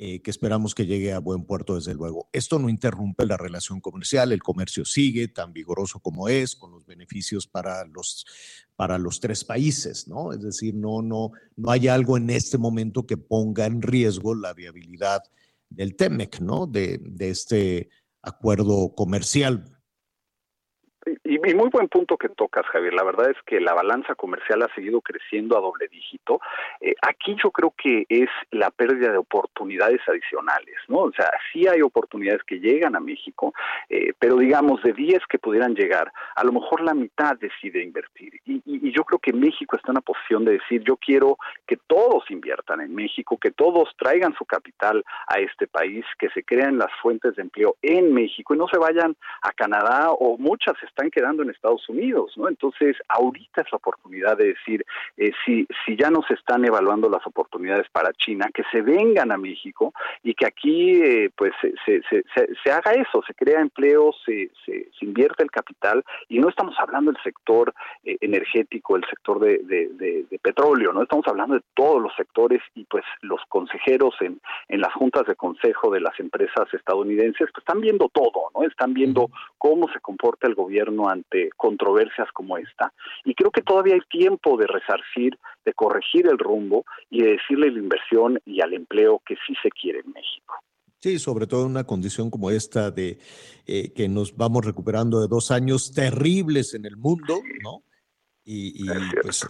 eh, que esperamos que llegue a buen puerto, desde luego. Esto no interrumpe la relación comercial, el comercio sigue tan vigoroso como es, con los beneficios para los, para los tres países, ¿no? Es decir, no, no, no hay algo en este momento que ponga en riesgo la viabilidad del TEMEC, ¿no? De, de este acuerdo comercial. Y, muy buen punto que tocas, Javier. La verdad es que la balanza comercial ha seguido creciendo a doble dígito. Eh, aquí yo creo que es la pérdida de oportunidades adicionales, ¿no? O sea, sí hay oportunidades que llegan a México, eh, pero digamos, de 10 que pudieran llegar, a lo mejor la mitad decide invertir. Y, y, yo creo que México está en una posición de decir, yo quiero que todos inviertan en México, que todos traigan su capital a este país, que se crean las fuentes de empleo en México y no se vayan a Canadá o muchas están quedando en Estados Unidos, ¿no? Entonces, ahorita es la oportunidad de decir, eh, si, si ya no se están evaluando las oportunidades para China, que se vengan a México y que aquí, eh, pues, se, se, se, se, haga eso, se crea empleo, se, se, se invierte el capital y no estamos hablando del sector eh, energético, el sector de, de, de, de, petróleo, ¿no? Estamos hablando de todos los sectores y, pues, los consejeros en, en las juntas de consejo de las empresas estadounidenses, pues, están viendo todo, ¿no? Están viendo cómo se comporta el gobierno ante controversias como esta. Y creo que todavía hay tiempo de resarcir, de corregir el rumbo y de decirle la inversión y al empleo que sí se quiere en México. Sí, sobre todo en una condición como esta de eh, que nos vamos recuperando de dos años terribles en el mundo, ¿no? Y, y pues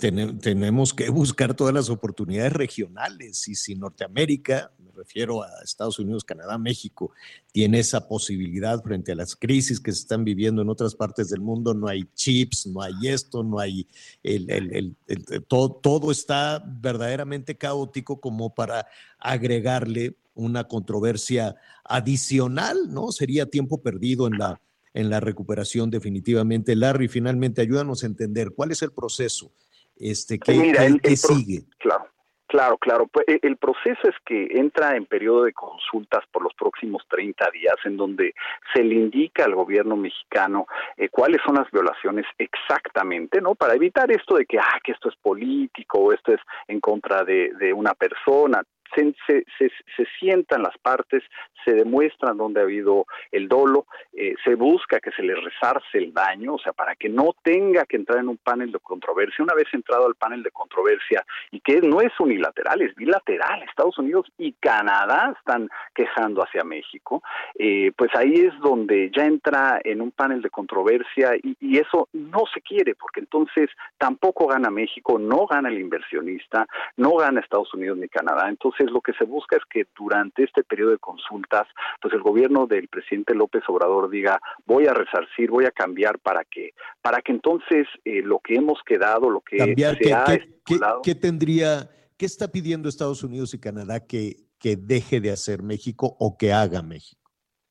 ten, tenemos que buscar todas las oportunidades regionales. Y si Norteamérica, me refiero a Estados Unidos, Canadá, México, tiene esa posibilidad frente a las crisis que se están viviendo en otras partes del mundo, no hay chips, no hay esto, no hay el, el, el, el todo, todo está verdaderamente caótico como para agregarle una controversia adicional, ¿no? Sería tiempo perdido en la en la recuperación definitivamente. Larry, finalmente ayúdanos a entender cuál es el proceso este, que, Mira, el, que sigue. Claro. Claro, claro. Pues el proceso es que entra en periodo de consultas por los próximos 30 días, en donde se le indica al gobierno mexicano eh, cuáles son las violaciones exactamente, ¿no? Para evitar esto de que, ah, que esto es político o esto es en contra de, de una persona. Se, se, se, se, sientan las partes, se demuestran dónde ha habido el dolo, eh, se busca que se le resarce el daño, o sea, para que no tenga que entrar en un panel de controversia. Una vez entrado al panel de controversia, y que no es unilateral, es bilateral, Estados Unidos y Canadá están quejando hacia México, eh, pues ahí es donde ya entra en un panel de controversia y, y eso no se quiere, porque entonces tampoco gana México, no gana el inversionista, no gana Estados Unidos ni Canadá. Entonces, lo que se busca es que durante este periodo de consultas, pues el gobierno del presidente López Obrador diga, voy a resarcir, voy a cambiar para que, para que entonces eh, lo que hemos quedado, lo que cambiar, se ¿qué, ha qué, ¿qué, tendría, qué está pidiendo Estados Unidos y Canadá que, que deje de hacer México o que haga México?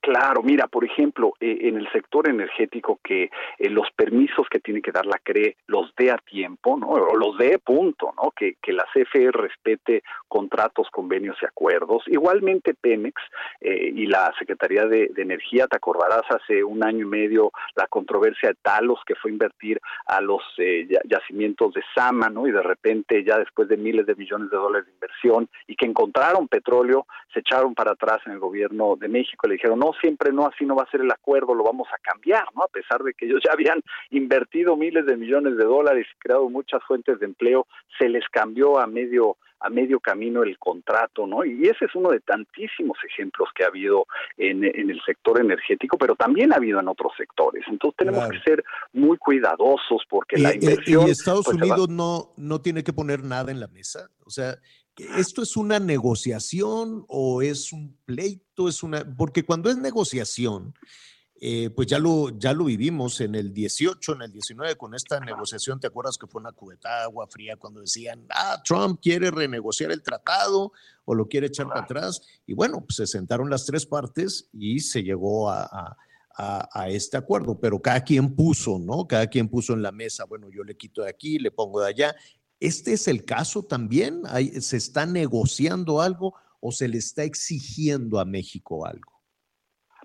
Claro, mira, por ejemplo, eh, en el sector energético que eh, los permisos que tiene que dar la CRE los dé a tiempo, ¿no? O los dé punto, ¿no? Que, que la CFE respete contratos, convenios y acuerdos. Igualmente Pemex eh, y la Secretaría de, Energía, te acordarás hace un año y medio la controversia de Talos que fue invertir a los yacimientos de Sama, ¿no? Y de repente ya después de miles de millones de dólares de inversión y que encontraron petróleo, se echaron para atrás en el gobierno de México y le dijeron, no, siempre no, así no va a ser el acuerdo, lo vamos a cambiar, ¿no? A pesar de que ellos ya habían invertido miles de millones de dólares y creado muchas fuentes de empleo, se les cambió a medio a medio camino el contrato, ¿no? Y ese es uno de tantísimos ejemplos que ha habido en, en el sector energético, pero también ha habido en otros sectores. Entonces tenemos claro. que ser muy cuidadosos porque y, la inversión... Y Estados pues, Unidos no, no tiene que poner nada en la mesa. O sea, ¿esto es una negociación o es un pleito? Es una... Porque cuando es negociación, eh, pues ya lo, ya lo vivimos en el 18, en el 19, con esta negociación, ¿te acuerdas que fue una cubeta de agua fría cuando decían, ah, Trump quiere renegociar el tratado o lo quiere echar para atrás? Y bueno, pues se sentaron las tres partes y se llegó a, a, a, a este acuerdo, pero cada quien puso, ¿no? Cada quien puso en la mesa, bueno, yo le quito de aquí, le pongo de allá. ¿Este es el caso también? ¿Hay, ¿Se está negociando algo o se le está exigiendo a México algo?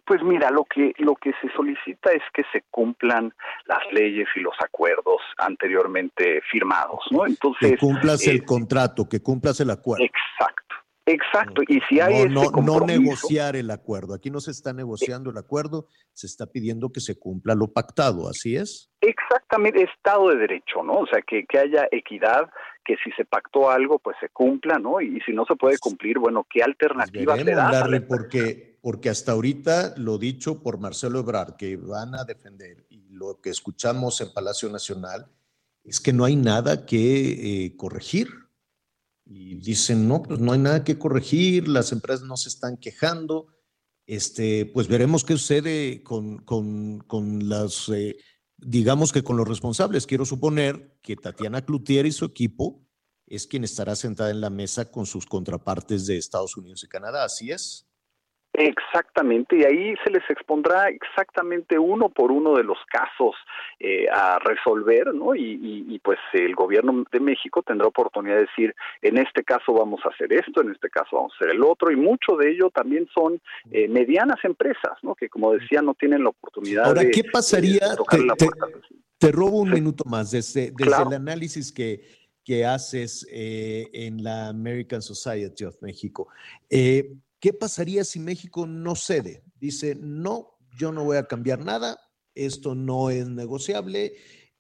Pues mira, lo que lo que se solicita es que se cumplan las leyes y los acuerdos anteriormente firmados, ¿no? Entonces que cumplas eh, el contrato, que cumplas el acuerdo. Exacto. Exacto, y si hay no, ese no, no negociar el acuerdo. Aquí no se está negociando el acuerdo, se está pidiendo que se cumpla lo pactado, ¿así es? Exactamente, Estado de Derecho, ¿no? O sea, que, que haya equidad, que si se pactó algo, pues se cumpla, ¿no? Y, si no se puede cumplir, bueno, ¿qué alternativas pues le? Darle porque, porque hasta ahorita lo dicho por Marcelo Ebrard, que van a defender, y lo que escuchamos en Palacio Nacional, es que no hay nada que eh, corregir. Y dicen, no, pues no hay nada que corregir, las empresas no se están quejando. Este, pues veremos qué sucede con, con, con las... Eh, digamos que con los responsables. Quiero suponer que Tatiana Cloutier y su equipo es quien estará sentada en la mesa con sus contrapartes de Estados Unidos y Canadá. ¿Así es? Exactamente, y ahí se les expondrá exactamente uno por uno de los casos eh, a resolver, ¿no? Y, y, y, pues el gobierno de México tendrá oportunidad de decir, en este caso vamos a hacer esto, en este caso vamos a hacer el otro, y mucho de ello también son eh, medianas empresas, ¿no? Que como decía, no tienen la oportunidad Ahora, de, ¿qué pasaría? de tocar te, la te, puerta. te, robo un sí. minuto más desde, desde Claro. el análisis que, que haces eh, en la American Society of México. Eh, ¿Qué pasaría si México no cede? Dice, no, yo no voy a cambiar nada, esto no es negociable,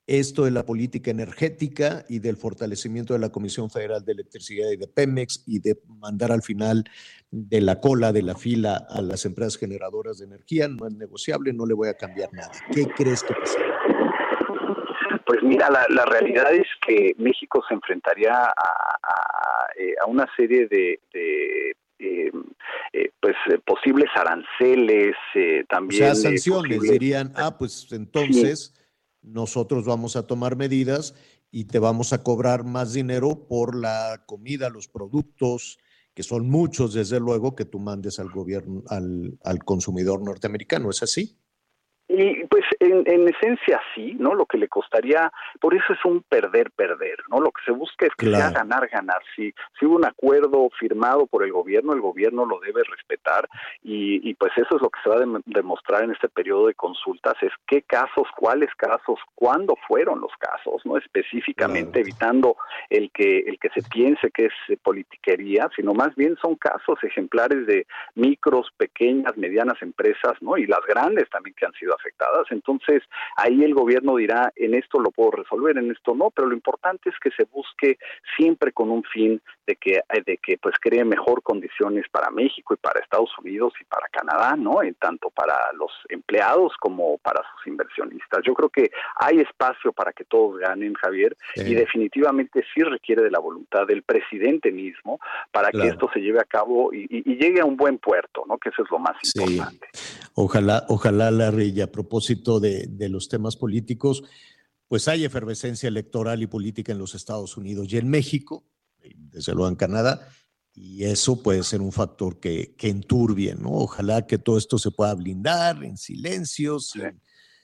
esto de la política energética y del fortalecimiento de la Comisión Federal de Electricidad y de Pemex y de mandar al final de la cola, de la fila a las empresas generadoras de energía, no es negociable, no le voy a cambiar nada. ¿Qué crees que pasaría? Pues mira, la, realidad es que México se enfrentaría a, eh, una serie de, de eh, eh, pues eh, posibles aranceles, eh, también. O sea, sanciones, posibles... dirían, ah, pues entonces sí. nosotros vamos a tomar medidas y te vamos a cobrar más dinero por la comida, los productos, que son muchos, desde luego, que tú mandes al gobierno, al, al consumidor norteamericano. ¿Es así? Y pues en, en, esencia sí, ¿no? Lo que le costaría, por eso es un perder-perder, ¿no? Lo que se busca es que claro. sea ganar-ganar. Si, si hubo un acuerdo firmado por el gobierno, el gobierno lo debe respetar y, y pues eso es lo que se va a de, demostrar en este periodo de consultas, es qué casos, cuáles casos, cuándo fueron los casos, ¿no? Específicamente claro. evitando el que, el que se piense que es eh, politiquería, sino más bien son casos ejemplares de micros, pequeñas, medianas empresas, ¿no? Y las grandes también que han sido afectadas. Entonces, ahí el gobierno dirá, en esto lo puedo resolver, en esto no, pero lo importante es que se busque siempre con un fin de que, de que pues cree mejor condiciones para México y para Estados Unidos y para Canadá, ¿no? En tanto para los empleados como para sus inversionistas. Yo creo que hay espacio para que todos ganen, Javier, sí. y definitivamente sí requiere de la voluntad del presidente mismo para claro. que esto se lleve a cabo y, y, y, llegue a un buen puerto, ¿no? Que eso es lo más sí. importante. Ojalá, ojalá la y a propósito de, de, los temas políticos, pues hay efervescencia electoral y política en los Estados Unidos y en México, desde luego en Canadá, y eso puede ser un factor que, que enturbie, ¿no? Ojalá que todo esto se pueda blindar en silencio, sin,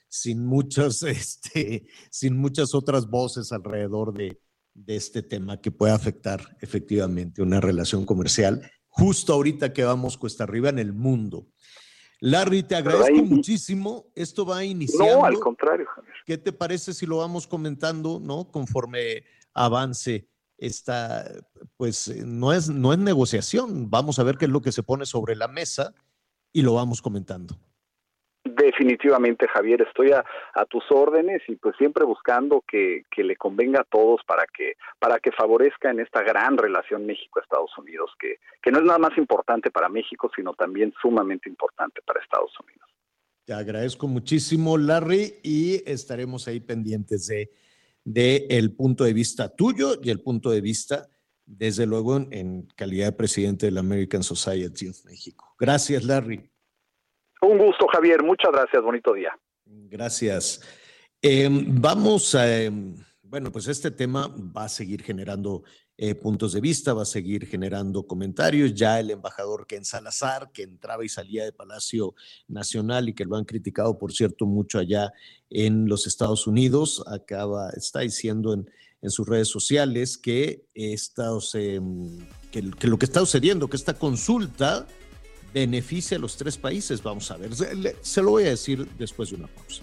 sin muchas, este, sin muchas otras voces alrededor de, de este tema que puede afectar efectivamente una relación comercial, justo ahorita que vamos cuesta arriba en el mundo. Larry, te agradezco muchísimo. Esto va iniciando. No, al contrario, Javier. ¿Qué te parece si lo vamos comentando, no? Conforme avance esta, pues no es, no es negociación. Vamos a ver qué es lo que se pone sobre la mesa y lo vamos comentando. Definitivamente, Javier, estoy a, tus órdenes y pues siempre buscando que, que, le convenga a todos para que, para que favorezca en esta gran relación México-Estados Unidos, que, que no es nada más importante para México, sino también sumamente importante para Estados Unidos. Te agradezco muchísimo, Larry, y estaremos ahí pendientes de, de el punto de vista tuyo y el punto de vista, desde luego, en, en calidad de presidente de la American Society of México. Gracias, Larry. Un gusto, Javier. Muchas gracias. Bonito día. Gracias. Eh, vamos a, eh, bueno, pues este tema va a seguir generando eh, puntos de vista, va a seguir generando comentarios. Ya el embajador Ken Salazar, que entraba y salía de Palacio Nacional y que lo han criticado, por cierto, mucho allá en los Estados Unidos, acaba, está diciendo en, en sus redes sociales que, que, que lo que está sucediendo, que esta consulta beneficia a los tres países. Vamos a ver, se, lo voy a decir después de una pausa.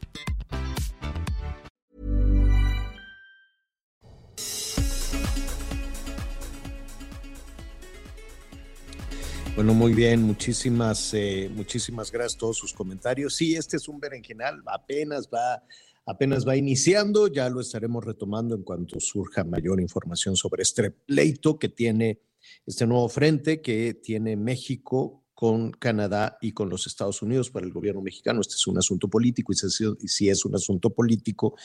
Bueno, muy bien, muchísimas, eh, muchísimas gracias todos sus comentarios. Sí, este es un berenjenal, apenas va, apenas va iniciando, ya lo estaremos retomando en cuanto surja mayor información sobre este pleito que tiene este nuevo frente que tiene México con Canadá y con los Estados Unidos para el gobierno mexicano. Este es un asunto político y si es un asunto político,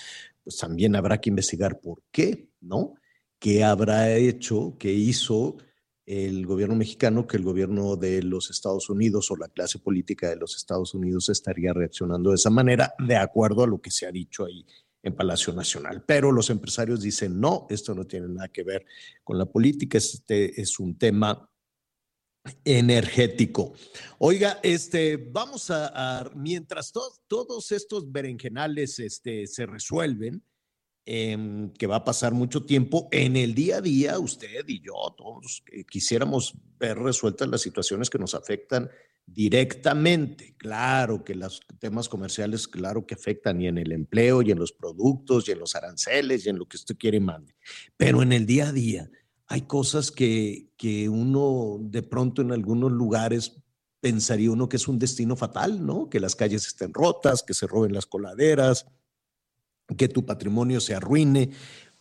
pues también habrá que investigar por qué, ¿no? ¿Qué habrá hecho, qué hizo el gobierno mexicano que el gobierno de los Estados Unidos o la clase política de los Estados Unidos estaría reaccionando de esa manera, de acuerdo a lo que se ha dicho ahí en Palacio Nacional. Pero los empresarios dicen, no, esto no tiene nada que ver con la política, este es un tema energético. Oiga, este, vamos a, mientras to, todos estos berenjenales este, se resuelven, eh, que va a pasar mucho tiempo en el día a día, usted y yo, todos eh, quisiéramos ver resueltas las situaciones que nos afectan directamente. Claro que los temas comerciales, claro que afectan y en el empleo y en los productos y en los aranceles y en lo que usted quiere y mande. Pero en el día a día hay cosas que, que uno de pronto en algunos lugares pensaría uno que es un destino fatal, ¿no? Que las calles estén rotas, que se roben las coladeras, que tu patrimonio se arruine,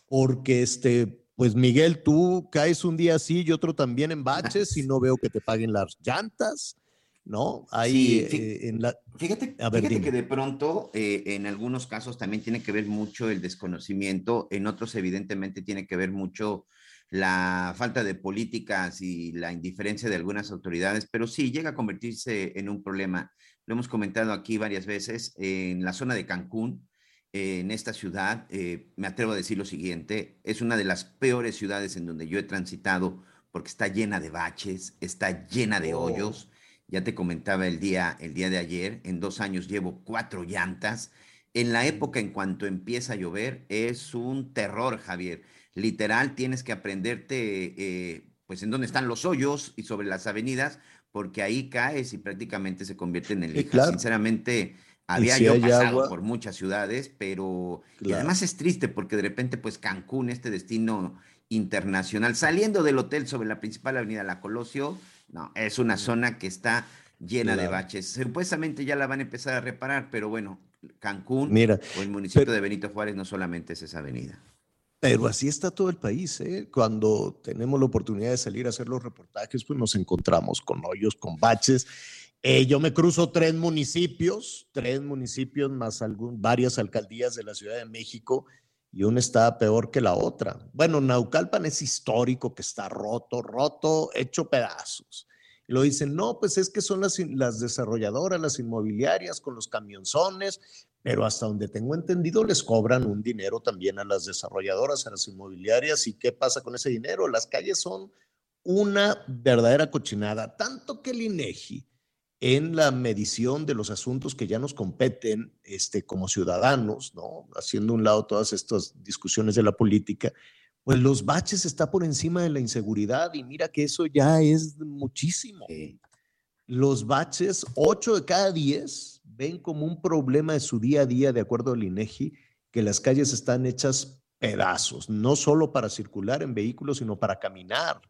porque este, pues Miguel, tú caes un día así y otro también en baches y no veo que te paguen las llantas, ¿no? Ahí Sí, eh, en la... Fíjate, A ver, fíjate dime. que de pronto eh, en algunos casos también tiene que ver mucho el desconocimiento, en otros evidentemente tiene que ver mucho la falta de políticas y la indiferencia de algunas autoridades, pero sí llega a convertirse en un problema. Lo hemos comentado aquí varias veces, en la zona de Cancún, eh, en esta ciudad, eh, me atrevo a decir lo siguiente, es una de las peores ciudades en donde yo he transitado porque está llena de baches, está llena de Oh. hoyos Ya te comentaba el día, el día de ayer, en dos años llevo cuatro llantas. En la época en cuanto empieza a llover es un terror, Javier. Literal, tienes que aprenderte, eh, pues, en dónde están los hoyos y sobre las avenidas, porque ahí caes y prácticamente se convierten en Sí, lijas. claro. Sinceramente, había si yo pasado agua. por muchas ciudades, pero y además es triste porque de repente, pues Cancún, este destino internacional, saliendo del hotel sobre la principal avenida La Colosio, no, es una zona que está llena de baches. Supuestamente ya la van a empezar a reparar, pero bueno, Cancún Mira, o el municipio pero- de Benito Juárez no solamente es esa avenida. Pero así está todo el país, ¿eh? Cuando tenemos la oportunidad de salir a hacer los reportajes, pues nos encontramos con hoyos, con baches. Eh, yo me cruzo tres municipios, tres municipios más algún, varias alcaldías de la Ciudad de México y una está peor que la otra. Bueno, Naucalpan es histórico, que está roto, roto, hecho pedazos. Y lo dicen, no, pues es que son las, las desarrolladoras, las inmobiliarias con los camionzones, pero hasta donde tengo entendido les cobran un dinero también a las desarrolladoras, a las inmobiliarias. ¿Y qué pasa con ese dinero? Las calles son una verdadera cochinada, tanto que el INEGI en la medición de los asuntos que ya nos competen este, como ciudadanos, ¿no? haciendo un lado todas estas discusiones de la política, pues los baches está por encima de la inseguridad y mira que eso ya es muchísimo. Los baches, 8 de cada 10 ven como un problema de su día a día, de acuerdo al INEGI, que las calles están hechas pedazos, no solo para circular en vehículos, sino para caminar.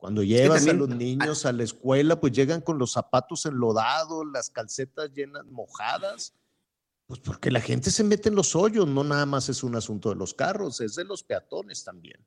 Cuando llevas a también- los niños a la escuela, pues llegan con los zapatos enlodados, las calcetas llenas, mojadas, pues porque la gente se mete en los hoyos, no nada más es un asunto de los carros, es de los peatones también.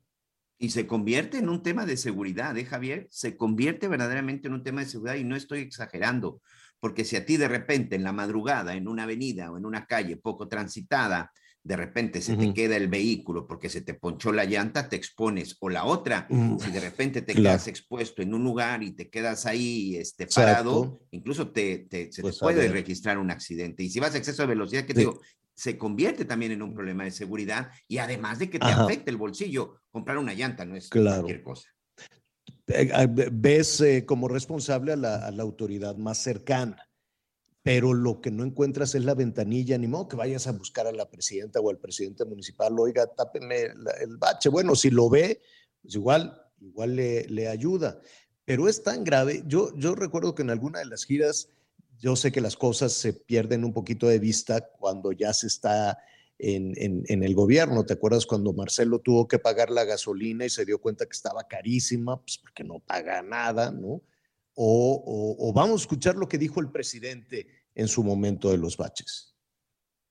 Y se convierte en un tema de seguridad, ¿eh, Javier? Se convierte verdaderamente en un tema de seguridad y no estoy exagerando, porque si a ti de repente en la madrugada, en una avenida o en una calle poco transitada, de repente se te queda el vehículo porque se te ponchó la llanta, te expones. O la otra, Mm, si de repente te claro. quedas expuesto en un lugar y te quedas ahí este, parado, Exacto. incluso te, te- se Pues, te puede registrar un accidente. Y si vas a exceso de velocidad, ¿qué te Sí. digo? Se convierte también en un problema de seguridad y además de que te Ajá. afecta el bolsillo. Comprar una llanta no es Claro. cualquier cosa. Eh, ve- ves eh, como responsable a la, a la autoridad más cercana, pero lo que no encuentras es la ventanilla, ni modo que vayas a buscar a la presidenta o al presidente municipal, oiga, tápeme la- el bache. Bueno, si lo ve, pues igual, igual le, le ayuda. Pero es tan grave. Yo, yo recuerdo que en alguna de las giras, yo sé que las cosas se pierden un poquito de vista cuando ya se está en, en- en el gobierno. ¿Te acuerdas cuando Marcelo tuvo que pagar la gasolina y se dio cuenta que estaba carísima, pues porque no paga nada, ¿no? O, vamos a escuchar lo que dijo el presidente en su momento de los baches.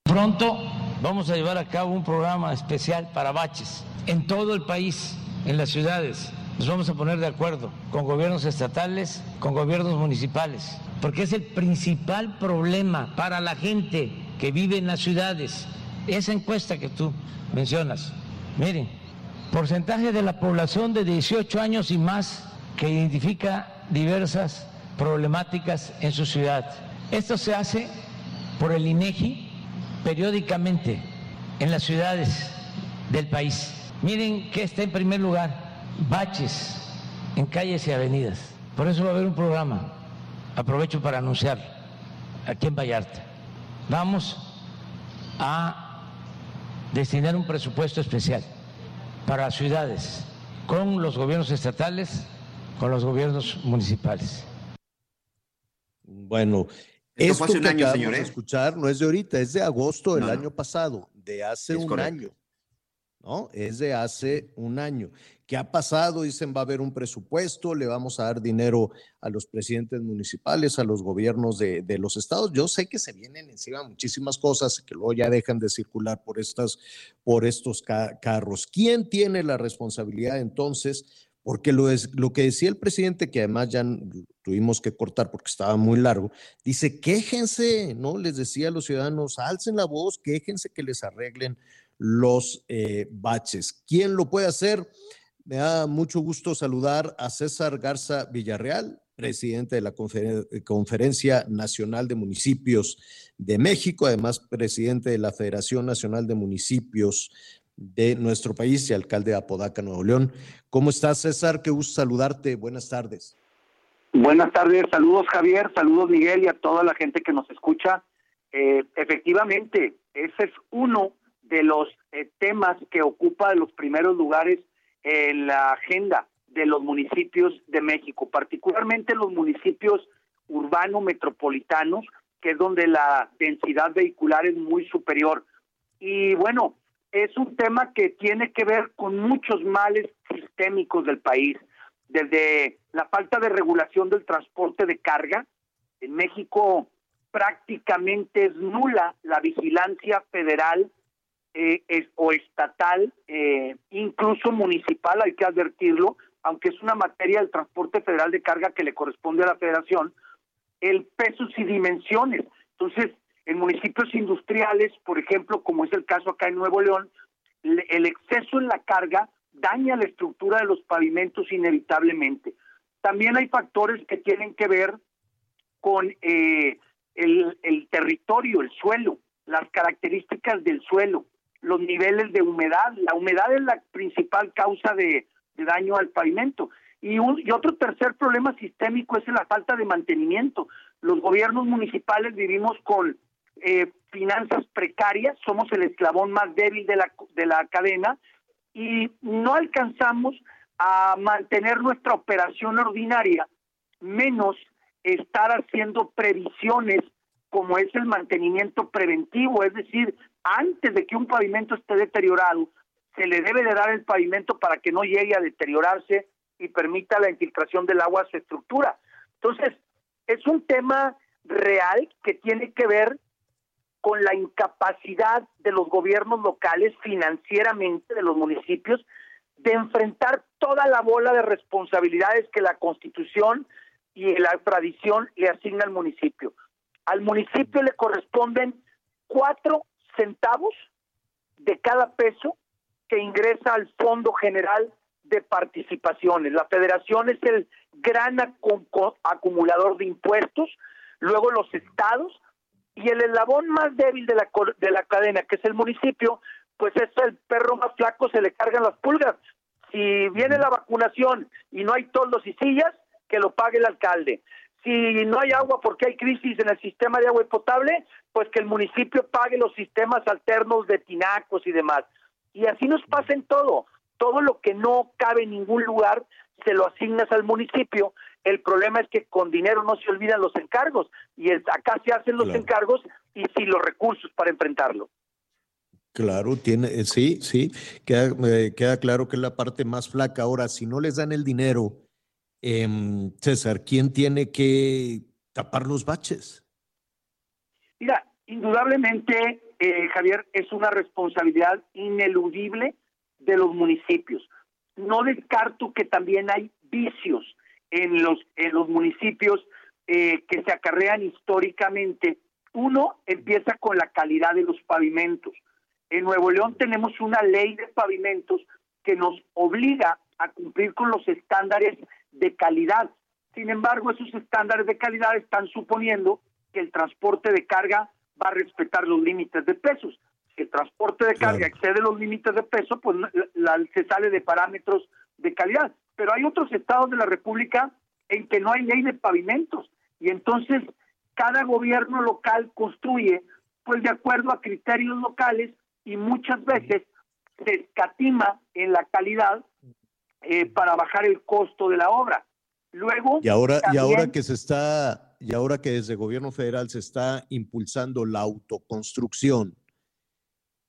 Pronto vamos a llevar a cabo un programa especial para baches en todo el país, en las ciudades. Nos vamos a poner de acuerdo con gobiernos estatales, con gobiernos municipales, porque es el principal problema para la gente que vive en las ciudades. Esa encuesta que tú mencionas, miren, porcentaje de la población de 18 años y más que identifica diversas problemáticas en su ciudad. Esto se hace por el INEGI periódicamente en las ciudades del país. Miren que está en primer lugar, baches en calles y avenidas. Por eso va a haber un programa, aprovecho para anunciar, aquí en Vallarta. Vamos a destinar un presupuesto especial para ciudades con los gobiernos estatales, con los gobiernos municipales. Bueno, Esto fue hace un que año, acabamos señor, de ¿eh? escuchar no es de ahorita, es de agosto del No, no. año pasado, de hace Es un correcto. año. ¿No? Es de hace un año. ¿Qué ha pasado? Dicen va a haber un presupuesto, le vamos a dar dinero a los presidentes municipales, a los gobiernos de, de los estados. Yo sé que se vienen encima muchísimas cosas que luego ya dejan de circular por, estas, por estos ca- carros. ¿Quién tiene la responsabilidad entonces? Porque lo, es, lo que decía el presidente, que además ya tuvimos que cortar porque estaba muy largo, dice, quéjense, ¿no? Les decía a los ciudadanos, alcen la voz, quéjense que les arreglen los eh, baches. ¿Quién lo puede hacer? Me da mucho gusto saludar a César Garza Villarreal, presidente de la Conferen- Conferencia Nacional de Municipios de México, además presidente de la Federación Nacional de Municipios de nuestro país y alcalde de Apodaca, Nuevo León. ¿Cómo estás, César? Qué gusto saludarte. Buenas tardes. Buenas tardes, saludos Javier, saludos Miguel y a toda la gente que nos escucha. Eh, efectivamente, ese es uno de los eh, temas que ocupa los primeros lugares en la agenda de los municipios de México, particularmente los municipios urbanos metropolitanos, que es donde la densidad vehicular es muy superior. Y bueno, es un tema que tiene que ver con muchos males sistémicos del país, desde la falta de regulación del transporte de carga. En México prácticamente es nula la vigilancia federal eh, o estatal, eh, incluso municipal, hay que advertirlo, aunque es una materia del transporte federal de carga que le corresponde a la federación, el peso y dimensiones. Entonces, en municipios industriales, por ejemplo, como es el caso acá en Nuevo León, le- el exceso en la carga daña la estructura de los pavimentos inevitablemente. También hay factores que tienen que ver con eh, el, el territorio, el suelo, las características del suelo, los niveles de humedad. La humedad es la principal causa de, de daño al pavimento. Y, un, y otro tercer problema sistémico es la falta de mantenimiento. Los gobiernos municipales vivimos con eh, finanzas precarias, somos el eslabón más débil de la, de la cadena y no alcanzamos a mantener nuestra operación ordinaria, menos estar haciendo previsiones como es el mantenimiento preventivo, es decir, antes de que un pavimento esté deteriorado, se le debe de dar el pavimento para que no llegue a deteriorarse y permita la infiltración del agua a su estructura. Entonces, es un tema real que tiene que ver con la incapacidad de los gobiernos locales financieramente, de los municipios, de enfrentar toda la bola de responsabilidades que la Constitución y la tradición le asigna al municipio. Al municipio le corresponden cuatro centavos de cada peso que ingresa al Fondo General de Participaciones. La federación es el gran acumulador de impuestos, luego los estados y el eslabón más débil de la, de la cadena, que es el municipio, pues es el perro más flaco, se le cargan las pulgas. Si viene la vacunación y no hay toldos y sillas, que lo pague el alcalde. Si no hay agua porque hay crisis en el sistema de agua potable, pues que el municipio pague los sistemas alternos de tinacos y demás. Y así nos pasa en todo. Todo lo que no cabe en ningún lugar se lo asignas al municipio. El problema es que con dinero no se olvidan los encargos y el- acá se hacen los Claro. encargos y sin los recursos para enfrentarlo. Claro, tiene, eh, sí, sí, queda, eh, queda claro que es la parte más flaca. Ahora, si no les dan el dinero, em, César, ¿quién tiene que tapar los baches? Mira, indudablemente, eh, Javier, es una responsabilidad ineludible de los municipios. No descarto que también hay vicios en los, en los municipios eh, que se acarrean históricamente. Uno empieza con la calidad de los pavimentos. En Nuevo León tenemos una ley de pavimentos que nos obliga a cumplir con los estándares de calidad. Sin embargo, esos estándares de calidad están suponiendo que el transporte de carga va a respetar los límites de pesos. Si el transporte de carga excede los límites de peso, pues la- la- se sale de parámetros de calidad. Pero hay otros estados de la República en que no hay ley de pavimentos y entonces cada gobierno local construye pues de acuerdo a criterios locales y muchas veces se escatima en la calidad eh, para bajar el costo de la obra. Luego Y ahora, y ahora que se está, y ahora que desde el gobierno federal se está impulsando la autoconstrucción,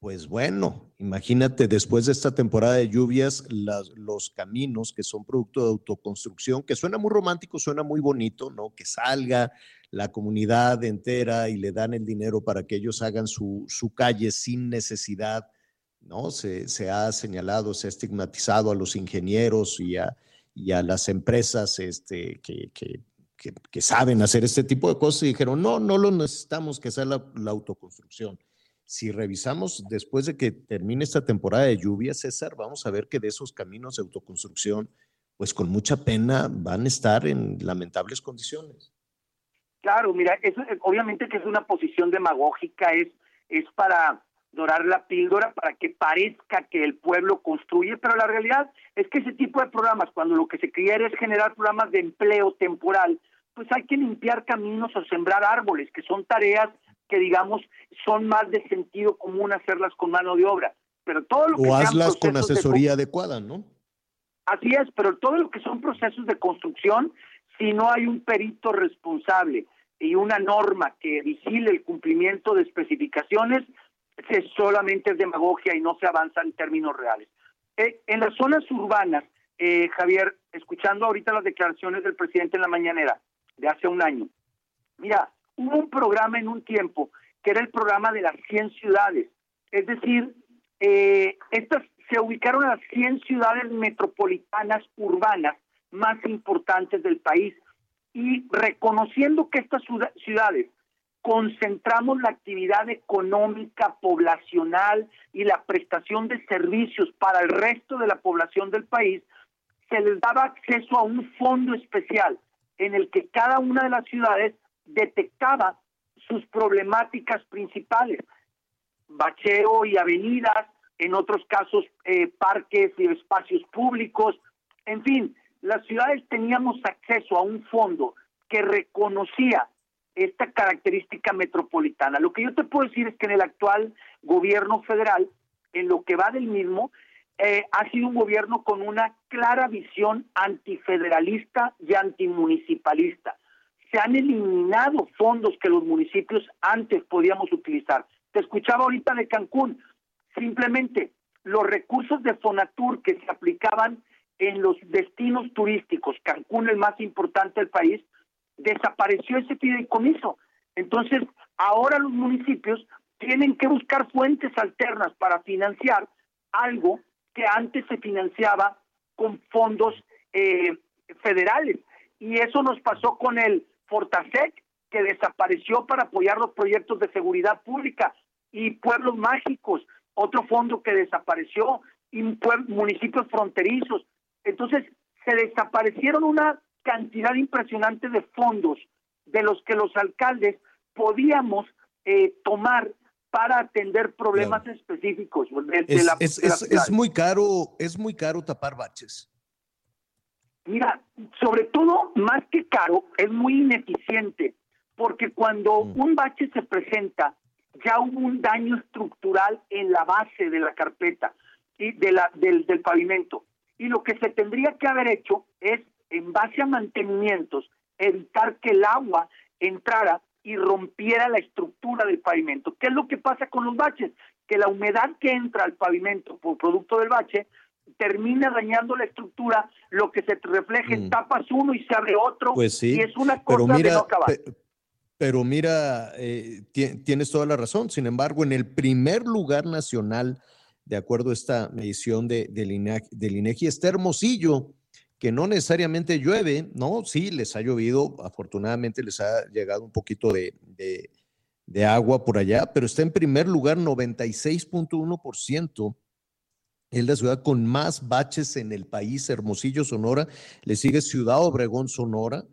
pues bueno, imagínate después de esta temporada de lluvias, los caminos que son producto de autoconstrucción, que suena muy romántico, suena muy bonito, ¿no? Que salga la comunidad entera y le dan el dinero para que ellos hagan su, su calle sin necesidad, ¿no? Se, ha señalado, se ha estigmatizado a los ingenieros y a, y a las empresas este, que, que- saben hacer este tipo de cosas y dijeron, no, no lo necesitamos que sea la autoconstrucción. Si revisamos después de que termine esta temporada de lluvias, César, vamos a ver que de esos caminos de autoconstrucción, pues con mucha pena van a estar en lamentables condiciones. Claro, mira, eh, obviamente que es una posición demagógica, es, es para dorar la píldora para que parezca que el pueblo construye, pero la realidad es que ese tipo de programas, cuando lo que se quiere es generar programas de empleo temporal, pues hay que limpiar caminos o sembrar árboles, que son tareas que digamos son más de sentido común hacerlas con mano de obra. Pero todo lo que O hazlas con de asesoría adecuada, ¿no? Así es, pero todo lo que son procesos de construcción, si no hay un perito responsable y una norma que vigile el cumplimiento de especificaciones, se solamente es demagogia y no se avanza en términos reales. Eh, en las zonas urbanas, eh, Javier, escuchando ahorita las declaraciones del presidente en la mañanera de hace un año, mira, hubo un programa en un tiempo que era el programa de las 100 ciudades, es decir, eh, estas se ubicaron en las 100 ciudades metropolitanas urbanas más importantes del país. Y reconociendo que estas ciudad- ciudades concentramos la actividad económica, poblacional y la prestación de servicios para el resto de la población del país, se les daba acceso a un fondo especial en el que cada una de las ciudades detectaba sus problemáticas principales, bacheo y avenidas, en otros casos eh, parques y espacios públicos, en fin, las ciudades teníamos acceso a un fondo que reconocía esta característica metropolitana. Lo que yo te puedo decir es que en el actual gobierno federal, en lo que va del mismo, eh, ha sido un gobierno con una clara visión antifederalista y antimunicipalista. Se han eliminado fondos que los municipios antes podíamos utilizar. Te escuchaba ahorita de Cancún. Simplemente los recursos de Fonatur que se aplicaban en los destinos turísticos, Cancún el más importante del país, desapareció ese fideicomiso. Entonces, ahora los municipios tienen que buscar fuentes alternas para financiar algo que antes se financiaba con fondos eh, federales. Y eso nos pasó con el Fortasec, que desapareció para apoyar los proyectos de seguridad pública, y Pueblos Mágicos, otro fondo que desapareció, y municipios fronterizos. Entonces, se desaparecieron una cantidad impresionante de fondos de los que los alcaldes podíamos eh, tomar para atender problemas específicos de, de Es, la, es- de la es- es ciudad. muy caro, es muy caro tapar baches. Mira, sobre todo, más que caro, es muy ineficiente, porque cuando un bache se presenta, ya hubo un daño estructural en la base de la carpeta y de la, del, del pavimento. Y lo que se tendría que haber hecho es, en base a mantenimientos, evitar que el agua entrara y rompiera la estructura del pavimento. ¿Qué es lo que pasa con los baches? Que la humedad que entra al pavimento por producto del bache termina dañando la estructura, lo que se refleja en tapas uno y se abre otro, Pues sí, y es una cosa de mira, no acabar. pe- pero mira, eh, ti- tienes toda la razón. Sin embargo, en el primer lugar nacional, de acuerdo a esta medición de, del, INEGI, del INEGI, está Hermosillo, que no necesariamente llueve, ¿no? Sí, les ha llovido, afortunadamente les ha llegado un poquito de, de- de agua por allá, pero está en primer lugar 96.1%. Es la ciudad con más baches en el país, Hermosillo, Sonora. Le sigue Ciudad Obregón, Sonora,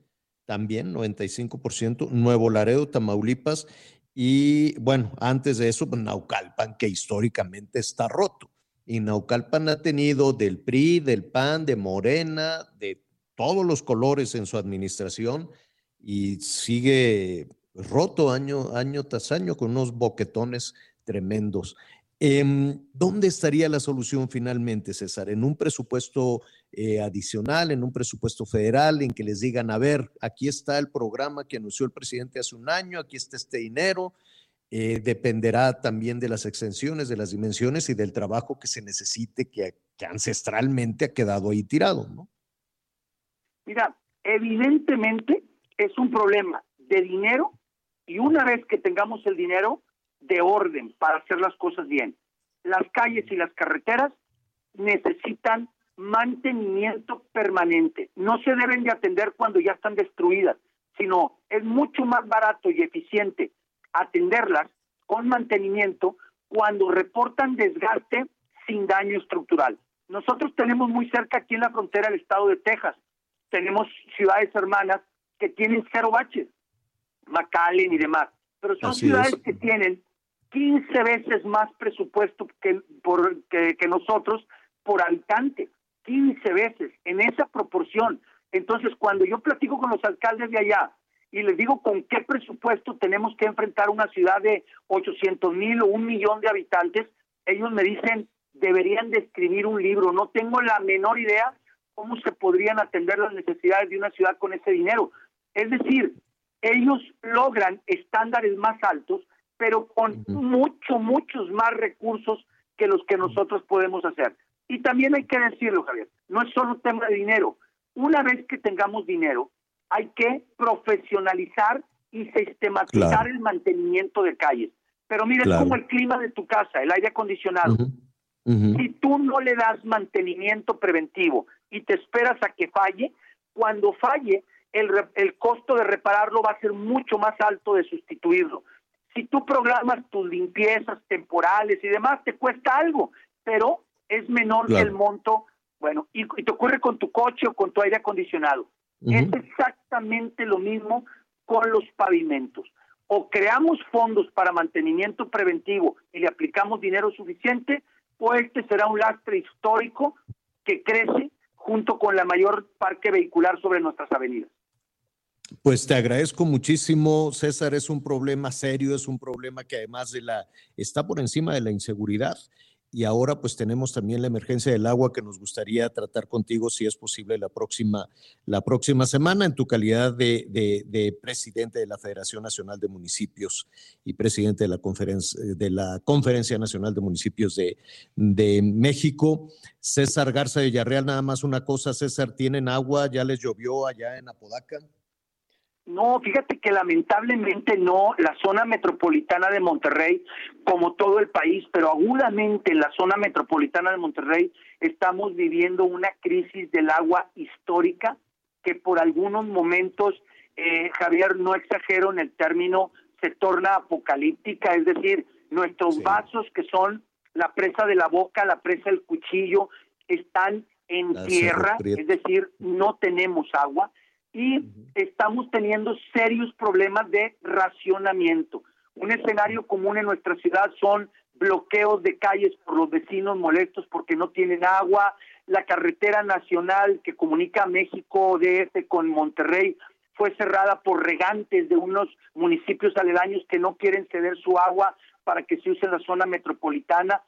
también 95%. Nuevo Laredo, Tamaulipas. Y bueno, antes de eso, pues, Naucalpan, que históricamente está roto. Y Naucalpan ha tenido del PRI, del PAN, de Morena, de todos los colores en su administración y sigue roto año, año tras año con unos boquetones tremendos. Em, ¿Dónde estaría la solución finalmente, César? ¿En un presupuesto eh, adicional, en un presupuesto federal, en que les digan, a ver, aquí está el programa que anunció el presidente hace un año, aquí está este dinero? Eh, dependerá también de las extensiones, de las dimensiones y del trabajo que se necesite, que, que ancestralmente ha quedado ahí tirado, ¿no? Mira, evidentemente es un problema de dinero y una vez que tengamos el dinero, de orden para hacer las cosas bien. Las calles y las carreteras necesitan mantenimiento permanente. No se deben de atender cuando ya están destruidas, sino es mucho más barato y eficiente atenderlas con mantenimiento cuando reportan desgaste sin daño estructural. Nosotros tenemos muy cerca aquí en la frontera el estado de Texas, tenemos ciudades hermanas que tienen cero baches, McAllen y demás, pero son Así ciudades es. que tienen 15 veces más presupuesto que, por, que, nosotros por habitante, 15 veces, en esa proporción. Entonces, cuando yo platico con los alcaldes de allá y les digo con qué presupuesto tenemos que enfrentar una ciudad de 800 mil o un millón de habitantes, ellos me dicen, deberían de escribir un libro. No tengo la menor idea cómo se podrían atender las necesidades de una ciudad con ese dinero. Es decir, ellos logran estándares más altos, pero con mucho, muchos más recursos que los que nosotros podemos hacer. Y también hay que decirlo, Javier, no es solo tema de dinero. Una vez que tengamos dinero, hay que profesionalizar y sistematizar Claro. el mantenimiento de calles. Pero mira, Claro. es como el clima de tu casa, el aire acondicionado. Si tú no le das mantenimiento preventivo y te esperas a que falle, cuando falle, el costo de repararlo va a ser mucho más alto de sustituirlo. Si tú programas tus limpiezas temporales y demás, te cuesta algo, pero es menor que el monto. Bueno, y, y te ocurre con tu coche o con tu aire acondicionado. Es exactamente lo mismo con los pavimentos. O creamos fondos para mantenimiento preventivo y le aplicamos dinero suficiente, o este será un lastre histórico que crece junto con la mayor parque vehicular sobre nuestras avenidas. Pues te agradezco muchísimo, César. Es un problema serio, es un problema que además de la está por encima de la inseguridad. Y ahora pues tenemos también la emergencia del agua que nos gustaría tratar contigo si es posible la próxima, la próxima semana en tu calidad de, de- de presidente de la Federación Nacional de Municipios y presidente de la Conferencia, de la Conferencia Nacional de Municipios de, de México. César Garza Villarreal, nada más una cosa, César, ¿tienen agua? ¿Ya les llovió allá en Apodaca? No, fíjate que lamentablemente no, la zona metropolitana de Monterrey, como todo el país, pero agudamente en la zona metropolitana de Monterrey, estamos viviendo una crisis del agua histórica que por algunos momentos, eh, Javier, no exagero en el término, se torna apocalíptica, es decir, nuestros vasos que son la presa de la boca, la presa del cuchillo, están en La tierra, es decir, no tenemos agua y estamos teniendo serios problemas de racionamiento. Un escenario común en nuestra ciudad son bloqueos de calles por los vecinos molestos porque no tienen agua, la carretera nacional que comunica México DF con Monterrey fue cerrada por regantes de unos municipios aledaños que no quieren ceder su agua para que se use en la zona metropolitana.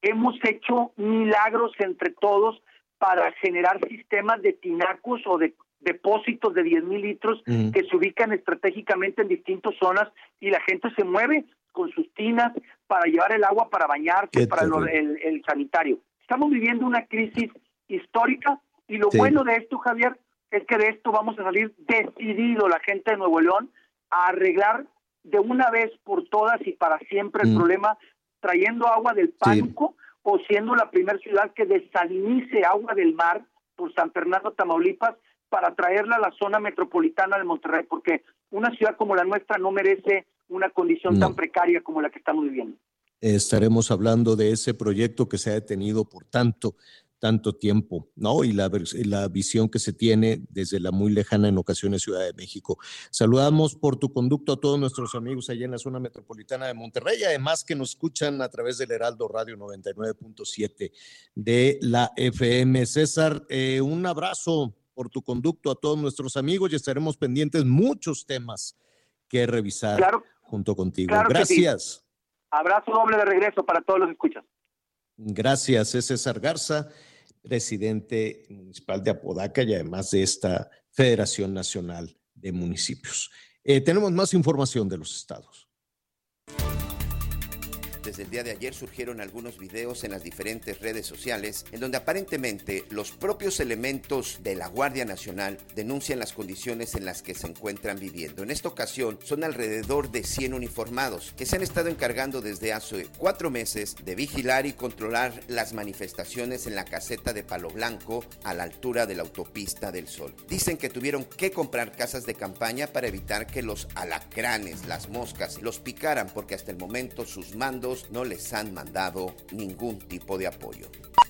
Hemos hecho milagros entre todos para generar sistemas de tinacos o de depósitos de 10 mil litros que se ubican estratégicamente en distintas zonas y la gente se mueve con sus tinas para llevar el agua para bañarse, para el, el sanitario. Estamos viviendo una crisis histórica y lo Sí. bueno de esto, Javier, es que de esto vamos a salir decidido la gente de Nuevo León a arreglar de una vez por todas y para siempre el Mm. problema trayendo agua del pánico o siendo la primera ciudad que desalinice agua del mar por San Fernando, Tamaulipas, para traerla a la zona metropolitana de Monterrey, porque una ciudad como la nuestra no merece una condición No. tan precaria como la que estamos viviendo. estaremos hablando de ese proyecto que se ha detenido por tanto, tanto tiempo, ¿no? Y la, la visión que se tiene desde la muy lejana en ocasiones Ciudad de México. Saludamos por tu conducto a todos nuestros amigos allá en la zona metropolitana de Monterrey, además que nos escuchan a través del Heraldo Radio 99.7 de la FM. César, eh, un abrazo por tu conducto a todos nuestros amigos y estaremos pendientes muchos temas que revisar Claro. junto contigo. Claro que sí. Gracias. Abrazo doble de regreso para todos los que escuchan. Gracias, es César Garza, presidente municipal de Apodaca y además de esta Federación Nacional de Municipios. Eh, tenemos más información de los estados. Desde el día de ayer surgieron algunos videos en las diferentes redes sociales en donde aparentemente los propios elementos de la Guardia Nacional denuncian las condiciones en las que se encuentran viviendo. En esta ocasión son alrededor de 100 uniformados que se han estado encargando desde hace cuatro meses de vigilar y controlar las manifestaciones en la caseta de Palo Blanco a la altura de la autopista del Sol. Dicen que tuvieron que comprar casas de campaña para evitar que los alacranes, las moscas, los picaran porque hasta el momento sus mandos no les han mandado ningún tipo de apoyo.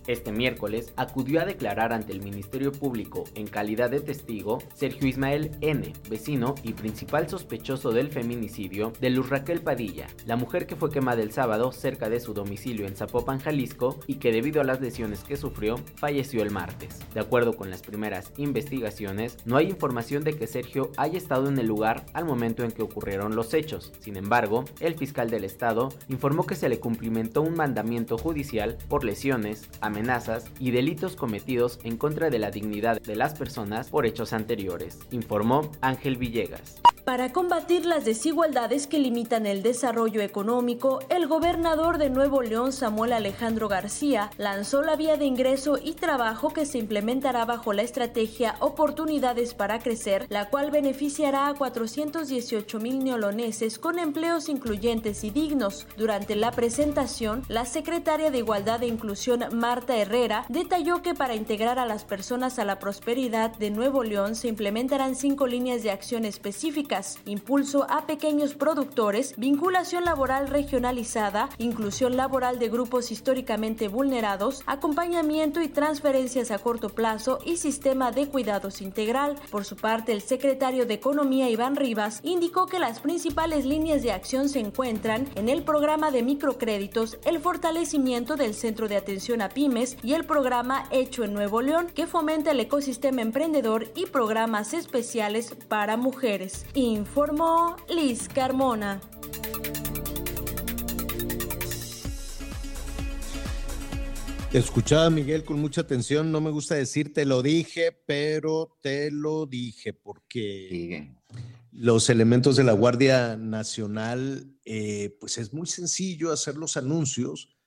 Este miércoles acudió a declarar ante el Ministerio Público en calidad de testigo Sergio Ismael N., vecino y principal sospechoso del feminicidio de Luz Raquel Padilla, la mujer que fue quemada el sábado cerca de su domicilio en Zapopan, Jalisco, y que debido a las lesiones que sufrió, falleció el martes. De acuerdo con las primeras investigaciones, no hay información de que Sergio haya estado en el lugar al momento en que ocurrieron los hechos. Sin embargo, el fiscal del estado informó que se le cumplimentó un mandamiento judicial por lesiones, amenazas y delitos cometidos en contra de la dignidad de las personas por hechos anteriores, informó Ángel Villegas. Para combatir las desigualdades que limitan el desarrollo económico, el gobernador de Nuevo León, Samuel Alejandro García, lanzó la vía de ingreso y trabajo que se implementará bajo la estrategia Oportunidades para Crecer, la cual beneficiará a 418 mil neoloneses con empleos incluyentes y dignos. Durante la presentación, la secretaria de Igualdad e Inclusión, Marta Herrera, detalló que para integrar a las personas a la prosperidad de Nuevo León se implementarán cinco líneas de acción específicas impulso a pequeños productores, vinculación laboral regionalizada, inclusión laboral de grupos históricamente vulnerados, acompañamiento y transferencias a corto plazo y sistema de cuidados integral. Por su parte, el secretario de Economía Iván Rivas indicó que las principales líneas de acción se encuentran en el programa de microcréditos, el fortalecimiento del Centro de Atención a Pymes y el programa Hecho en Nuevo León, que fomenta el ecosistema emprendedor y programas especiales para mujeres informó Liz Carmona. Escuchaba Miguel con mucha atención, no me gusta decir te lo dije, pero te lo dije porque los elementos de la Guardia Nacional, eh, pues es muy sencillo hacer los anuncios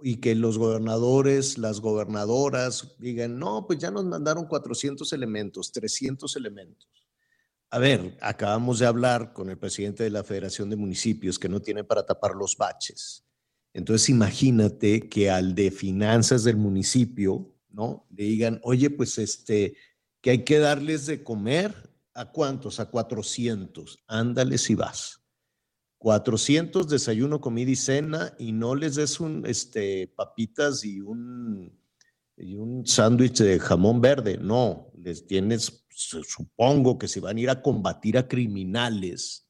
y que los gobernadores, las gobernadoras digan, no, pues ya nos mandaron 400 elementos, 300 elementos. A ver, acabamos de hablar con el presidente de la Federación de Municipios que no tiene para tapar los baches. Entonces imagínate que al de finanzas del municipio, ¿no? Le digan, oye, pues este, que hay que darles de comer a cuántos? A 400. Ándale si vas. 400 desayuno, comida y cena y no les des un, este, papitas y un, y un sándwich de jamón verde. No, les tienes, supongo que si van a ir a combatir a criminales,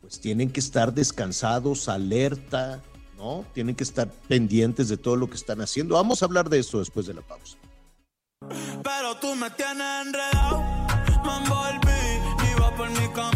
pues tienen que estar descansados, alerta, ¿no? Tienen que estar pendientes de todo lo que están haciendo. Vamos a hablar de eso después de la pausa. Pero tú me tienes enredado, me envolví, iba por mi camino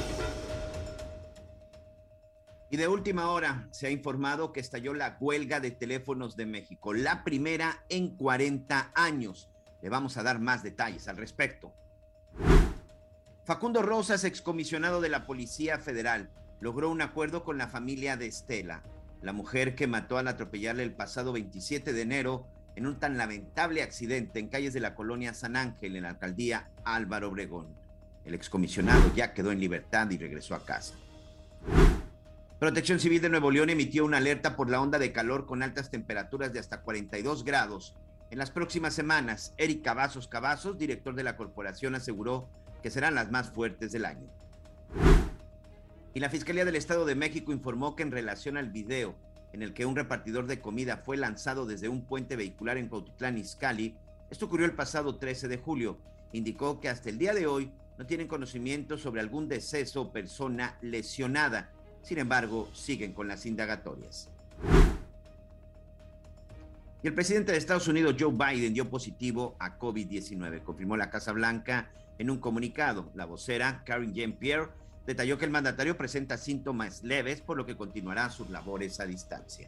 Y de última hora se ha informado que estalló la huelga de teléfonos de México, la primera en 40 años. Le vamos a dar más detalles al respecto. Facundo Rosas, excomisionado de la Policía Federal, logró un acuerdo con la familia de Estela, la mujer que mató al atropellarle el pasado 27 de enero en un tan lamentable accidente en calles de la colonia San Ángel, en la alcaldía Álvaro Obregón. El excomisionado ya quedó en libertad y regresó a casa. Protección Civil de Nuevo León emitió una alerta por la onda de calor con altas temperaturas de hasta 42 grados. En las próximas semanas, Eric Cavazos Cavazos, director de la corporación, aseguró que serán las más fuertes del año. Y la Fiscalía del Estado de México informó que en relación al video en el que un repartidor de comida fue lanzado desde un puente vehicular en Cuautitlán, Izcalli, esto ocurrió el pasado 13 de julio, indicó que hasta el día de hoy no tienen conocimiento sobre algún deceso o persona lesionada. Sin embargo, siguen con las indagatorias. Y el presidente de Estados Unidos, Joe Biden, dio positivo a COVID-19, confirmó la Casa Blanca en un comunicado. La vocera, Karen Jean-Pierre, detalló que el mandatario presenta síntomas leves, por lo que continuará sus labores a distancia.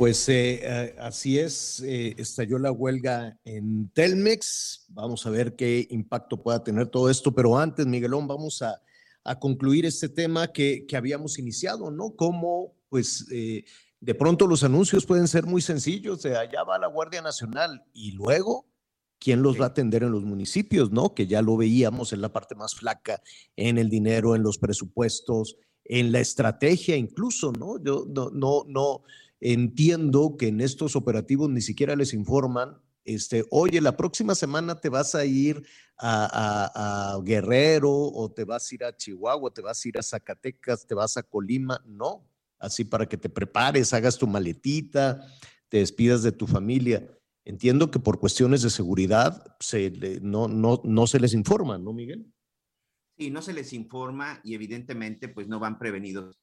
Pues eh, eh, así es, eh, estalló la huelga en Telmex. Vamos a ver qué impacto pueda tener todo esto, pero antes, Miguelón, vamos a, a concluir este tema que, que, habíamos iniciado, ¿no? Cómo, pues, de pronto los anuncios pueden ser muy sencillos, de allá va la Guardia Nacional y luego, ¿quién los va a atender en los municipios, ¿no? Que ya lo veíamos en la parte más flaca, en el dinero, en los presupuestos, en la estrategia incluso, ¿no? Yo no, no, no Entiendo que en estos operativos ni siquiera les informan, este, oye, la próxima semana te vas a ir a, Guerrero o te vas a ir a Chihuahua, te vas a ir a Zacatecas, te vas a Colima, no, así para que te prepares, hagas tu maletita, te despidas de tu familia. Entiendo que por cuestiones de seguridad se no, no, no se les informa, ¿no, Miguel? Sí, no se les informa y evidentemente pues no van prevenidos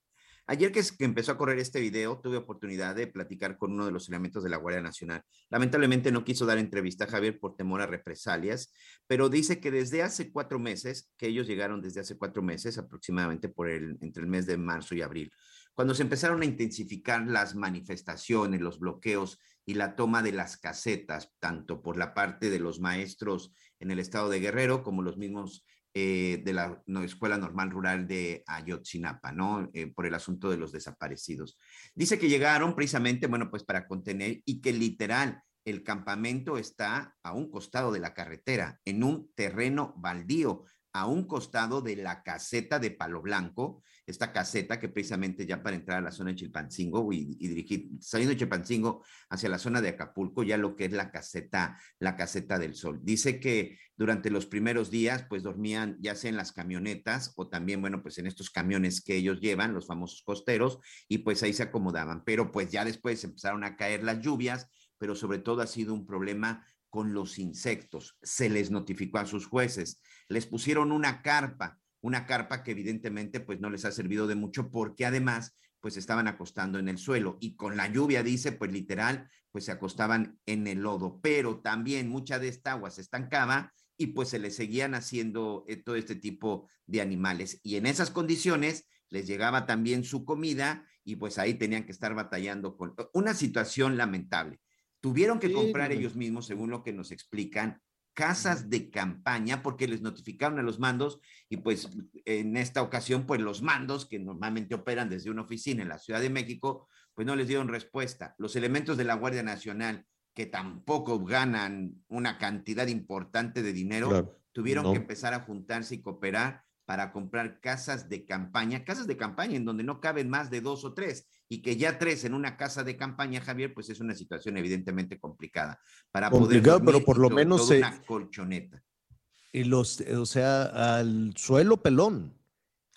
Ayer que, empezó a correr este video, tuve oportunidad de platicar con uno de los elementos de la Guardia Nacional. Lamentablemente no quiso dar entrevista a Javier por temor a represalias, pero dice que desde hace cuatro meses, que ellos llegaron desde hace cuatro meses, aproximadamente por el, entre el mes de marzo y abril, cuando se empezaron a intensificar las manifestaciones, los bloqueos y la toma de las casetas, tanto por la parte de los maestros en el estado de Guerrero como los mismos eh, de la Escuela Normal Rural de Ayotzinapa, ¿no? Eh, por el asunto de los desaparecidos. Dice que llegaron precisamente, bueno, pues para contener y que literal el campamento está a un costado de la carretera, en un terreno baldío a un costado de la caseta de Palo Blanco, esta caseta que precisamente ya para entrar a la zona de Chilpancingo y, dirigir, saliendo de Chilpancingo hacia la zona de Acapulco, ya lo que es la caseta, la caseta del sol. Dice que durante los primeros días, pues dormían ya sea en las camionetas o también, bueno, pues en estos camiones que ellos llevan, los famosos costeros, y pues ahí se acomodaban. Pero pues ya después empezaron a caer las lluvias, pero sobre todo ha sido un problema con los insectos. Se les notificó a sus jueces, les pusieron una carpa, una carpa que evidentemente pues no les ha servido de mucho porque además pues estaban acostando en el suelo y con la lluvia dice pues literal pues se acostaban en el lodo, pero también mucha de esta agua se estancaba y pues se les seguían haciendo eh, todo este tipo de animales y en esas condiciones les llegaba también su comida y pues ahí tenían que estar batallando con una situación lamentable. Tuvieron que comprar ellos mismos, según lo que nos explican, casas de campaña porque les notificaron a los mandos y pues en esta ocasión pues los mandos que normalmente operan desde una oficina en la Ciudad de México pues no les dieron respuesta. Los elementos de la Guardia Nacional que tampoco ganan una cantidad importante de dinero tuvieron que empezar a juntarse y cooperar para comprar casas de campaña, casas de campaña en donde no caben más de dos o tres y que ya tres en una casa de campaña, Javier, pues es una situación evidentemente complicada para poder pero por lo menos una colchoneta. Y los, o sea, al suelo pelón.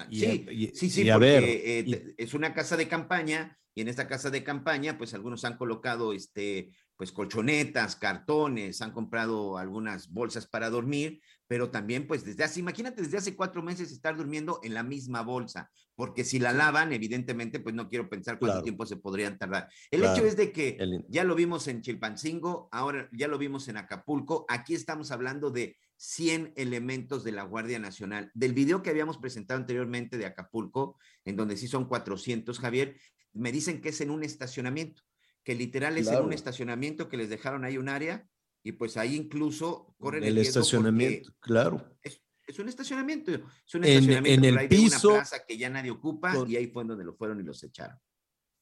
sí, sí, sí, porque eh, es una casa de campaña y en esta casa de campaña, pues algunos han colocado este, pues colchonetas, cartones, han comprado algunas bolsas para dormir, pero también pues desde hace, imagínate, desde hace cuatro meses estar durmiendo en la misma bolsa, porque si la lavan, evidentemente, pues no quiero pensar cuánto tiempo se podrían tardar. El hecho es de que ya lo vimos en Chilpancingo, ahora ya lo vimos en Acapulco, aquí estamos hablando de 100 elementos de la Guardia Nacional. Del video que habíamos presentado anteriormente de Acapulco, en donde sí son 400, Javier, me dicen que es en un estacionamiento que literal es en un estacionamiento que les dejaron ahí un área y pues ahí incluso corren el, el estacionamiento, claro. Es, un estacionamiento, es un estacionamiento en, el piso, una plaza que ya nadie ocupa y ahí fue donde lo fueron y los echaron.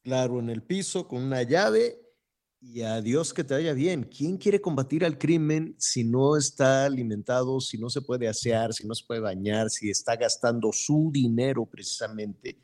Claro, en el piso con una llave y a Dios que te vaya bien. ¿Quién quiere combatir al crimen si no está alimentado, si no se puede asear, si no se puede bañar, si está gastando su dinero precisamente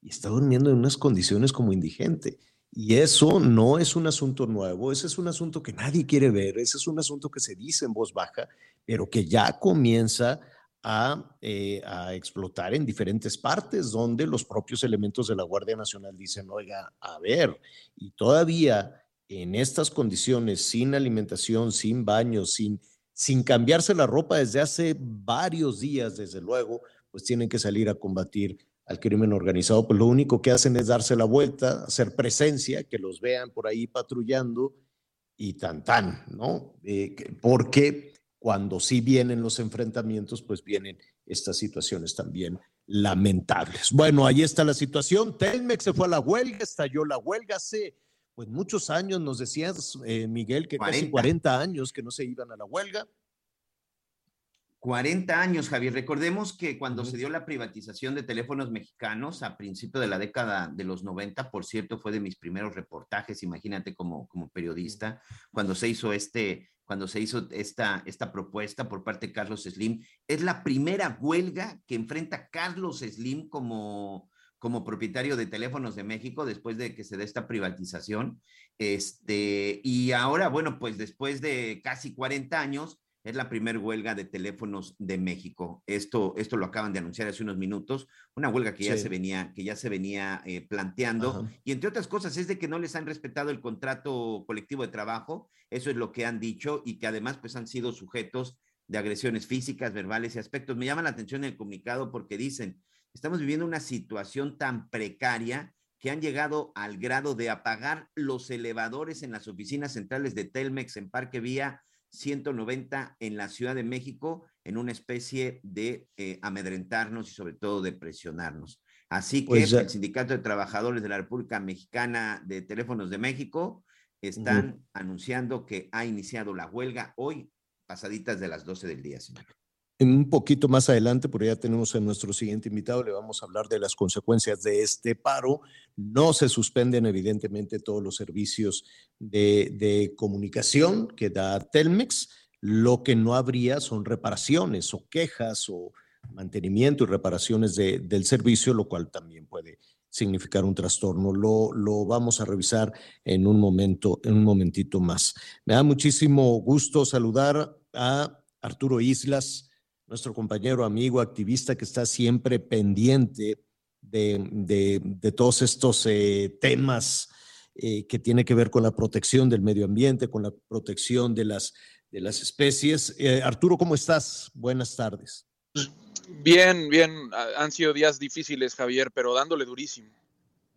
y está durmiendo en unas condiciones como indigente. Y eso no es un asunto nuevo, ese es un asunto que nadie quiere ver, ese es un asunto que se dice en voz baja, pero que ya comienza a, eh, a, explotar en diferentes partes donde los propios elementos de la Guardia Nacional dicen, oiga, a ver, y todavía en estas condiciones, sin alimentación, sin baño, sin, sin cambiarse la ropa desde hace varios días, desde luego, pues tienen que salir a combatir al crimen organizado, pues lo único que hacen es darse la vuelta, hacer presencia, que los vean por ahí patrullando y tan tan, ¿no? Eh, porque cuando sí vienen los enfrentamientos, pues vienen estas situaciones también lamentables. Bueno, ahí está la situación. Telmex se fue a la huelga, estalló la huelga hace pues muchos años, nos decías, eh, Miguel, que 40. casi 40 años que no se iban a la huelga. 40 años, Javier. Recordemos que cuando uh -huh. se dio la privatización de teléfonos mexicanos a principio de la década de los 90, por cierto, fue de mis primeros reportajes, imagínate como, como periodista, cuando se hizo este, cuando se hizo esta, esta propuesta por parte de Carlos Slim. Es la primera huelga que enfrenta Carlos Slim como, como propietario de teléfonos de México después de que se dé esta privatización. Este, y ahora, bueno, pues después de casi 40 años, es la primera huelga de teléfonos de México. Esto, esto lo acaban de anunciar hace unos minutos, una huelga que ya sí. se venía, que ya se venía eh, planteando. Ajá. Y entre otras cosas es de que no les han respetado el contrato colectivo de trabajo, eso es lo que han dicho, y que además pues han sido sujetos de agresiones físicas, verbales y aspectos. Me llama la atención el comunicado porque dicen, estamos viviendo una situación tan precaria que han llegado al grado de apagar los elevadores en las oficinas centrales de Telmex en Parque Vía 190 en la Ciudad de México en una especie de eh, amedrentarnos y sobre todo de presionarnos. Así que pues el Sindicato de Trabajadores de la República Mexicana de Teléfonos de México están uh -huh. anunciando que ha iniciado la huelga hoy, pasaditas de las 12 del día, señor. Un poquito más adelante, por ya tenemos a nuestro siguiente invitado, le vamos a hablar de las consecuencias de este paro. No se suspenden, evidentemente, todos los servicios de, de comunicación que da Telmex. Lo que no habría son reparaciones o quejas o mantenimiento y reparaciones de, del servicio, lo cual también puede significar un trastorno. Lo, lo, vamos a revisar en un momento, en un momentito más. Me da muchísimo gusto saludar a Arturo Islas nuestro compañero, amigo, activista que está siempre pendiente de, de, de todos estos eh, temas eh, que tiene que ver con la protección del medio ambiente, con la protección de las, de las especies. Eh, Arturo, ¿cómo estás? Buenas tardes. Bien, bien. Han sido días difíciles, Javier, pero dándole durísimo.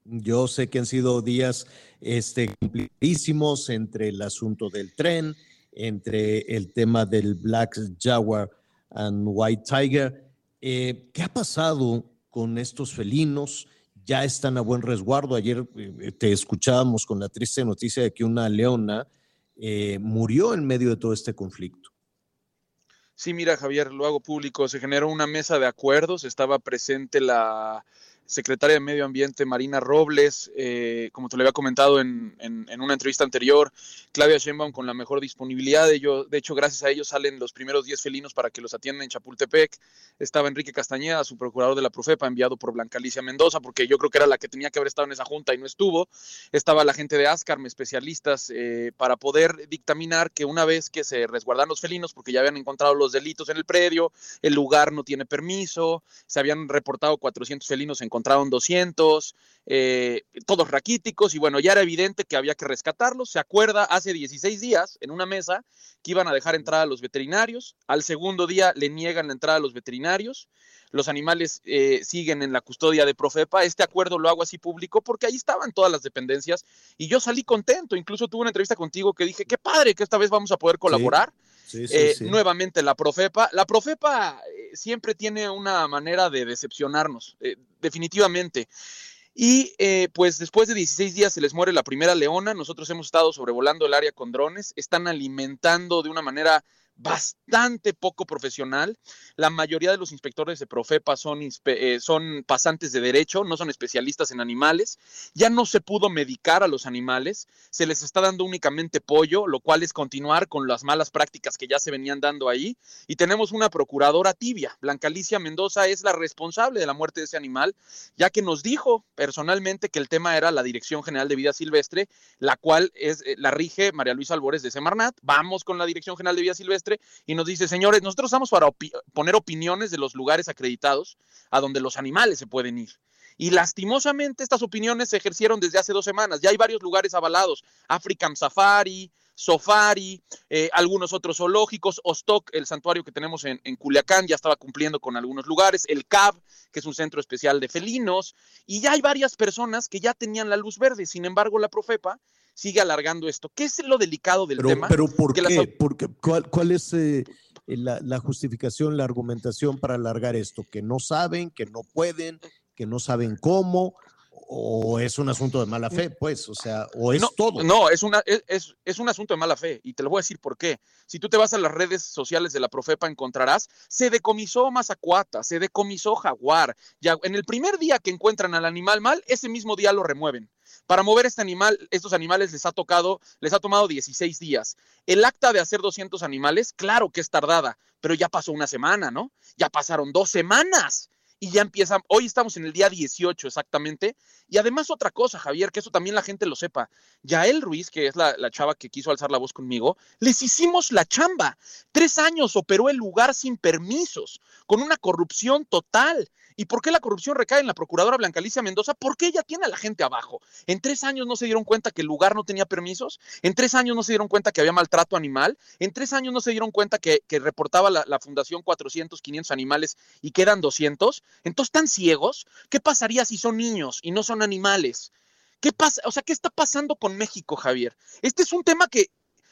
Yo sé que han sido días este, complicadísimos entre el asunto del tren, entre el tema del Black Jaguar and White Tiger. Eh, ¿Qué ha pasado con estos felinos? Ya están a buen resguardo. Ayer eh, te escuchábamos con la triste noticia de que una leona eh, murió en medio de todo este conflicto. Sí, mira, Javier, lo hago público. Se generó una mesa de acuerdos. Estaba presente la secretaria de Medio Ambiente Marina Robles, eh, como te lo había comentado en, en, una entrevista anterior, Claudia Sheinbaum con la mejor disponibilidad, de, ello, de hecho gracias a ellos salen los primeros 10 felinos para que los atiendan en Chapultepec, estaba Enrique Castañeda, su procurador de la Profepa, enviado por Blanca Alicia Mendoza, porque yo creo que era la que tenía que haber estado en esa junta y no estuvo, estaba la gente de Ascarme, especialistas, eh, para poder dictaminar que una vez que se resguardan los felinos, porque ya habían encontrado los delitos en el predio, el lugar no tiene permiso, se habían reportado 400 felinos en encontraron 200, eh, todos raquíticos, y bueno, ya era evidente que había que rescatarlos. Se acuerda hace 16 días en una mesa que iban a dejar entrar a los veterinarios, al segundo día le niegan la entrada a los veterinarios, los animales eh, siguen en la custodia de Profepa. Este acuerdo lo hago así público porque ahí estaban todas las dependencias y yo salí contento. Incluso tuve una entrevista contigo que dije, qué padre que esta vez vamos a poder colaborar. Sí, sí, eh, sí. Nuevamente la Profepa. La Profepa eh, siempre tiene una manera de decepcionarnos, eh, definitivamente. Y eh, pues después de 16 días se les muere la primera leona. Nosotros hemos estado sobrevolando el área con drones. Están alimentando de una manera bastante poco profesional. La mayoría de los inspectores de Profepa son, eh, son pasantes de derecho, no son especialistas en animales. Ya no se pudo medicar a los animales, se les está dando únicamente pollo, lo cual es continuar con las malas prácticas que ya se venían dando ahí. Y tenemos una procuradora tibia. Blanca Alicia Mendoza es la responsable de la muerte de ese animal, ya que nos dijo personalmente que el tema era la Dirección General de Vida Silvestre, la cual es eh, la rige María Luisa Albores de Semarnat. Vamos con la Dirección General de Vida Silvestre y nos dice, señores, nosotros estamos para poner opiniones de los lugares acreditados a donde los animales se pueden ir. Y lastimosamente estas opiniones se ejercieron desde hace dos semanas. Ya hay varios lugares avalados, African Safari, Safari, eh, algunos otros zoológicos, Ostok, el santuario que tenemos en, en, Culiacán, ya estaba cumpliendo con algunos lugares, el CAB, que es un centro especial de felinos, y ya hay varias personas que ya tenían la luz verde. Sin embargo, la Profepa sigue alargando esto. ¿Qué es lo delicado del pero, tema? Pero ¿por qué? Las... Porque, ¿cuál, ¿Cuál, es eh, la, la, justificación, la argumentación para alargar esto? ¿Que no saben, que no pueden, que no saben cómo? ¿O es un asunto de mala fe? Pues, o sea, ¿o es no, todo? No, es, una, es, es un asunto de mala fe y te lo voy a decir por qué. Si tú te vas a las redes sociales de la Profepa encontrarás, se decomisó Mazacuata, se decomisó Jaguar. Ya en el primer día que encuentran al animal mal, ese mismo día lo remueven. Para mover este animal, estos animales les ha tocado, les ha tomado 16 días. El acta de hacer 200 animales, claro que es tardada, pero ya pasó una semana, ¿no? Ya pasaron dos semanas y ya empiezan, hoy estamos en el día 18 exactamente, y además otra cosa, Javier, que eso también la gente lo sepa, Yael Ruiz, que es la, la, chava que quiso alzar la voz conmigo, les hicimos la chamba, tres años operó el lugar sin permisos, con una corrupción total, ¿Y por qué la corrupción recae en la procuradora Blanca Alicia Mendoza? Porque ella tiene a la gente abajo. En tres años no se dieron cuenta que el lugar no tenía permisos. En tres años no se dieron cuenta que había maltrato animal. En tres años no se dieron cuenta que, reportaba la, fundación 400, 500 animales y quedan 200. Entonces, ¿están ciegos? ¿Qué pasaría si son niños y no son animales? ¿Qué pasa? O sea, ¿qué está pasando con México, Javier? Este es un tema que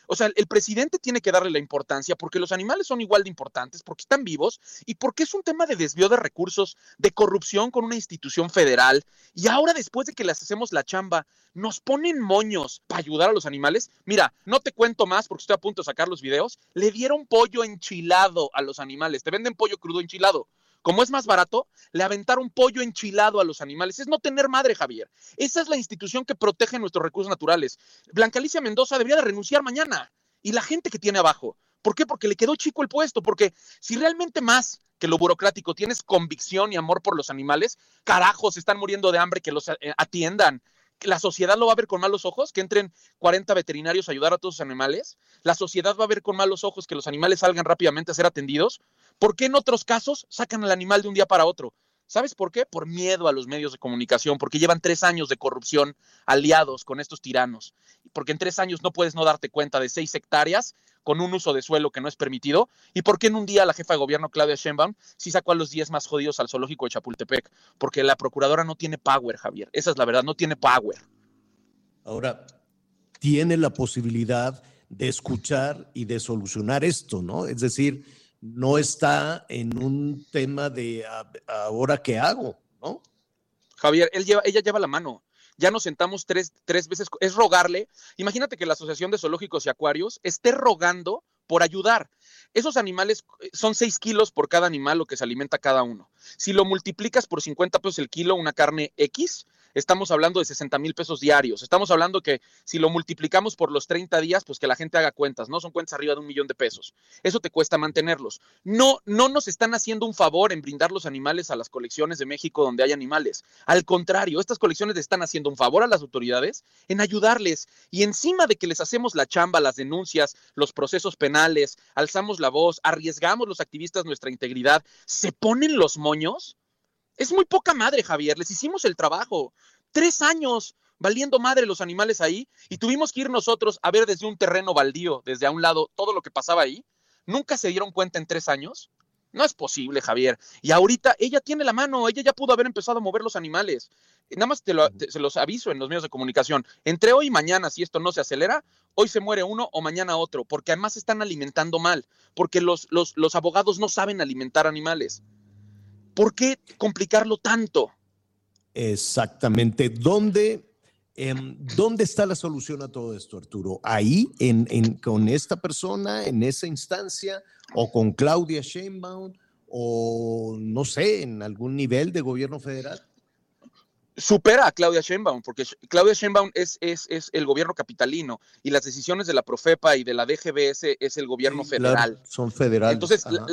o sea, el presidente tiene que darle la importancia porque los animales son igual de importantes, porque están vivos y porque es un tema de desvío de recursos, de corrupción con una institución federal. Y ahora, después de que les hacemos la chamba, nos ponen moños para ayudar a los animales. Mira, no te cuento más porque estoy a punto de sacar los videos. Le dieron pollo enchilado a los animales. Te venden pollo crudo enchilado como es más barato, le aventaron pollo enchilado a los animales. Es no tener madre, Javier. Esa es la institución que protege nuestros recursos naturales. Blanca Alicia Mendoza debería de renunciar mañana. Y la gente que tiene abajo. ¿Por qué? Porque le quedó chico el puesto. Porque si realmente más que lo burocrático tienes convicción y amor por los animales, carajos, están muriendo de hambre, que los atiendan. La sociedad lo va a ver con malos ojos, que entren 40 veterinarios a ayudar a todos los animales. La sociedad va a ver con malos ojos que los animales salgan rápidamente a ser atendidos. ¿Por qué en otros casos sacan al animal de un día para otro? ¿Sabes por qué? Por miedo a los medios de comunicación, porque llevan tres años de corrupción aliados con estos tiranos. Porque en tres años no puedes no darte cuenta de seis hectáreas con un uso de suelo que no es permitido. ¿Y por qué en un día la jefa de gobierno, Claudia Sheinbaum, sí sacó a los 10 más jodidos al zoológico de Chapultepec? Porque la procuradora no tiene power, Javier. Esa es la verdad, no tiene power. Ahora, tiene la posibilidad de escuchar y de solucionar esto, ¿no? Es decir, no está en un tema de ahora qué hago, ¿no? Javier, él lleva, ella lleva la mano. Ya nos sentamos tres, tres veces, es rogarle. Imagínate que la Asociación de Zoológicos y Acuarios esté rogando por ayudar. Esos animales son 6 kilos por cada animal lo que se alimenta cada uno. Si lo multiplicas por 50 pesos el kilo, una carne X, estamos hablando de 60 mil pesos diarios. Estamos hablando que si lo multiplicamos por los 30 días, pues que la gente haga cuentas, ¿no? Son cuentas arriba de un millón de pesos. Eso te cuesta mantenerlos. No, no nos están haciendo un favor en brindar los animales a las colecciones de México donde hay animales. Al contrario, estas colecciones están haciendo un favor a las autoridades en ayudarles. Y encima de que les hacemos la chamba, las denuncias, los procesos penales, alzamos la voz, arriesgamos los activistas nuestra integridad, se ponen los moños. Es muy poca madre, Javier. Les hicimos el trabajo. Tres años valiendo madre los animales ahí y tuvimos que ir nosotros a ver desde un terreno baldío, desde a un lado, todo lo que pasaba ahí. Nunca se dieron cuenta en tres años. No es posible, Javier. Y ahorita ella tiene la mano, ella ya pudo haber empezado a mover los animales. Nada más te lo, se los aviso en los medios de comunicación. Entre hoy y mañana, si esto no se acelera, hoy se muere uno o mañana otro, porque además están alimentando mal, porque los, los, los abogados no saben alimentar animales. ¿Por qué complicarlo tanto? Exactamente. ¿Dónde Em, ¿Dónde está la solución a todo esto, Arturo? ¿Ahí, en, en- con esta persona, en esa instancia, o con Claudia Sheinbaum, o no sé, en algún nivel de gobierno federal? supera a Claudia Sheinbaum, porque Claudia Sheinbaum es, es, es el gobierno capitalino y las decisiones de la Profepa y de la DGBS es el gobierno federal. Claro, son federales. Entonces, la-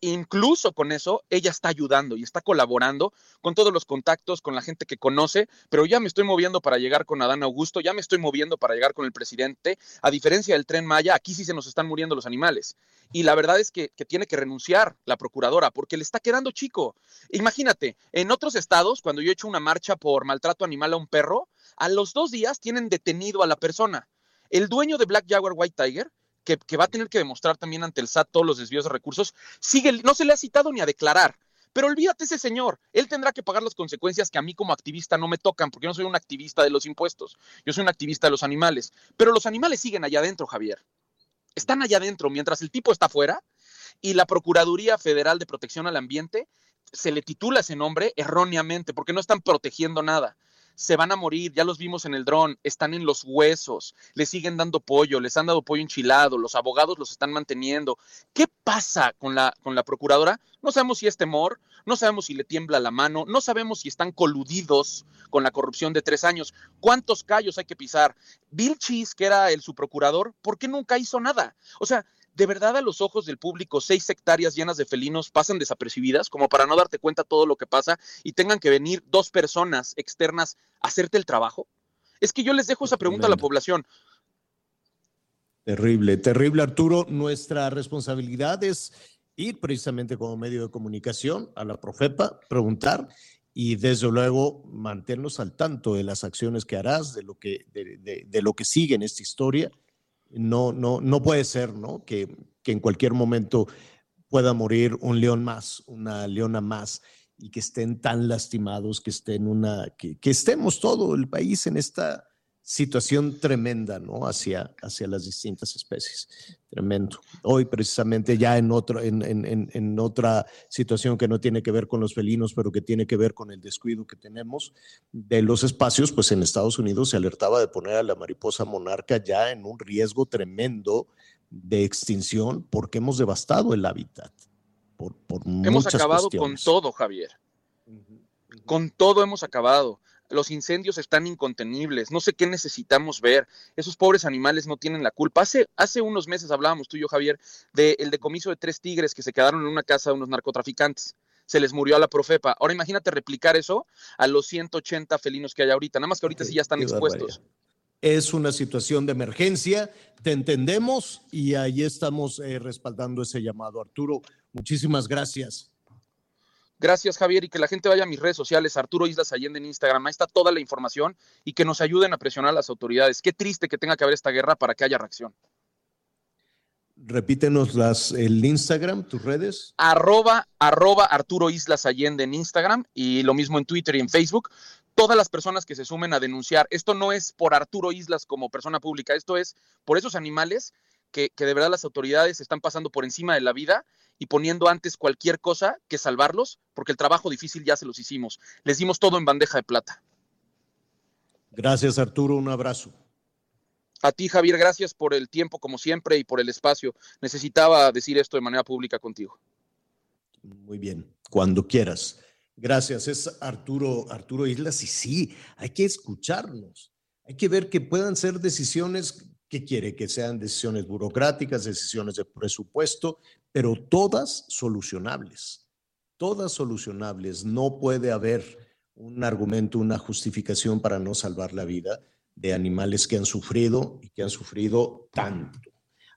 incluso con eso, ella está ayudando y está colaborando con todos los contactos, con la gente que conoce, pero ya me estoy moviendo para llegar con Adán Augusto, ya me estoy moviendo para llegar con el presidente. A diferencia del tren Maya, aquí sí se nos están muriendo los animales. Y la verdad es que, que tiene que renunciar la procuradora porque le está quedando chico. Imagínate, en otros estados, cuando yo he hecho una marcha por maltrato animal a un perro, a los dos días tienen detenido a la persona. El dueño de Black Jaguar White Tiger que, va a tener que demostrar también ante el SAT todos los desvíos de recursos, sigue, no se le ha citado ni a declarar. Pero olvídate ese señor, él tendrá que pagar las consecuencias que a mí como activista no me tocan, porque yo no soy un activista de los impuestos, yo soy un activista de los animales. Pero los animales siguen allá adentro, Javier. Están allá adentro, mientras el tipo está fuera y la Procuraduría Federal de Protección al Ambiente se le titula ese nombre erróneamente, porque no están protegiendo nada se van a morir, ya los vimos en el dron, están en los huesos, les siguen dando pollo, les han dado pollo enchilado, los abogados los están manteniendo. ¿Qué pasa con la, con la procuradora? No sabemos si es temor, no sabemos si le tiembla la mano, no sabemos si están coludidos con la corrupción de tres años. ¿Cuántos callos hay que pisar? Bill Cheese, que era el subprocurador, ¿por qué nunca hizo nada? O sea, ¿de verdad a los ojos del público seis hectáreas llenas de felinos pasan desapercibidas como para no darte cuenta todo lo que pasa y tengan que venir dos personas externas a hacerte el trabajo? Es que yo les dejo esa pregunta a la población. Terrible, terrible, Arturo. Nuestra responsabilidad es ir precisamente como medio de comunicación a la Profepa, preguntar y desde luego mantenernos al tanto de las acciones que harás, de lo que, de, de- de lo que sigue en esta historia. No, no, no puede ser, ¿no? Que, que en cualquier momento pueda morir un león más, una leona más, y que estén tan lastimados, que estén una, que, que estemos todo el país en esta situación tremenda, ¿no? Hacia, hacia las distintas especies. Tremendo. Hoy precisamente ya en, otro, en, en- en- en otra situación que no tiene que ver con los felinos, pero que tiene que ver con el descuido que tenemos de los espacios, pues en Estados Unidos se alertaba de poner a la mariposa monarca ya en un riesgo tremendo de extinción porque hemos devastado el hábitat. Por, por Hemos muchas acabado cuestiones. con todo, Javier. Con todo hemos acabado. Los incendios están incontenibles. No sé qué necesitamos ver. Esos pobres animales no tienen la culpa. Hace, hace unos meses hablábamos tú y yo, Javier, del decomiso de tres tigres que se quedaron en una casa de unos narcotraficantes. Se les murió a la profepa. Ahora imagínate replicar eso a los 180 felinos que hay ahorita. Nada más que ahorita sí ya están expuestos. Es una situación de emergencia, te entendemos y ahí estamos eh, respaldando ese llamado. Arturo, muchísimas gracias. Gracias, Javier, y que la gente vaya a mis redes sociales, Arturo Islas Allende en Instagram, ahí está toda la información y que nos ayuden a presionar a las autoridades. Qué triste que tenga que haber esta guerra para que haya reacción. Repítenos las, el Instagram, tus redes. Arroba, arroba Arturo Islas Allende en Instagram y lo mismo en Twitter y en Facebook. Todas las personas que se sumen a denunciar, esto no es por Arturo Islas como persona pública, esto es por esos animales que, que de verdad las autoridades están pasando por encima de la vida y poniendo antes cualquier cosa que salvarlos, porque el trabajo difícil ya se los hicimos. Les dimos todo en bandeja de plata. Gracias, Arturo. Un abrazo. A ti, Javier, gracias por el tiempo, como siempre, y por el espacio. Necesitaba decir esto de manera pública contigo. Muy bien, cuando quieras. Gracias, es Arturo, Arturo Islas y sí, hay que escucharnos, hay que ver que puedan ser decisiones que quiere que sean decisiones burocráticas, decisiones de presupuesto, pero todas solucionables, todas solucionables. No puede haber un argumento, una justificación para no salvar la vida de animales que han sufrido y que han sufrido tanto.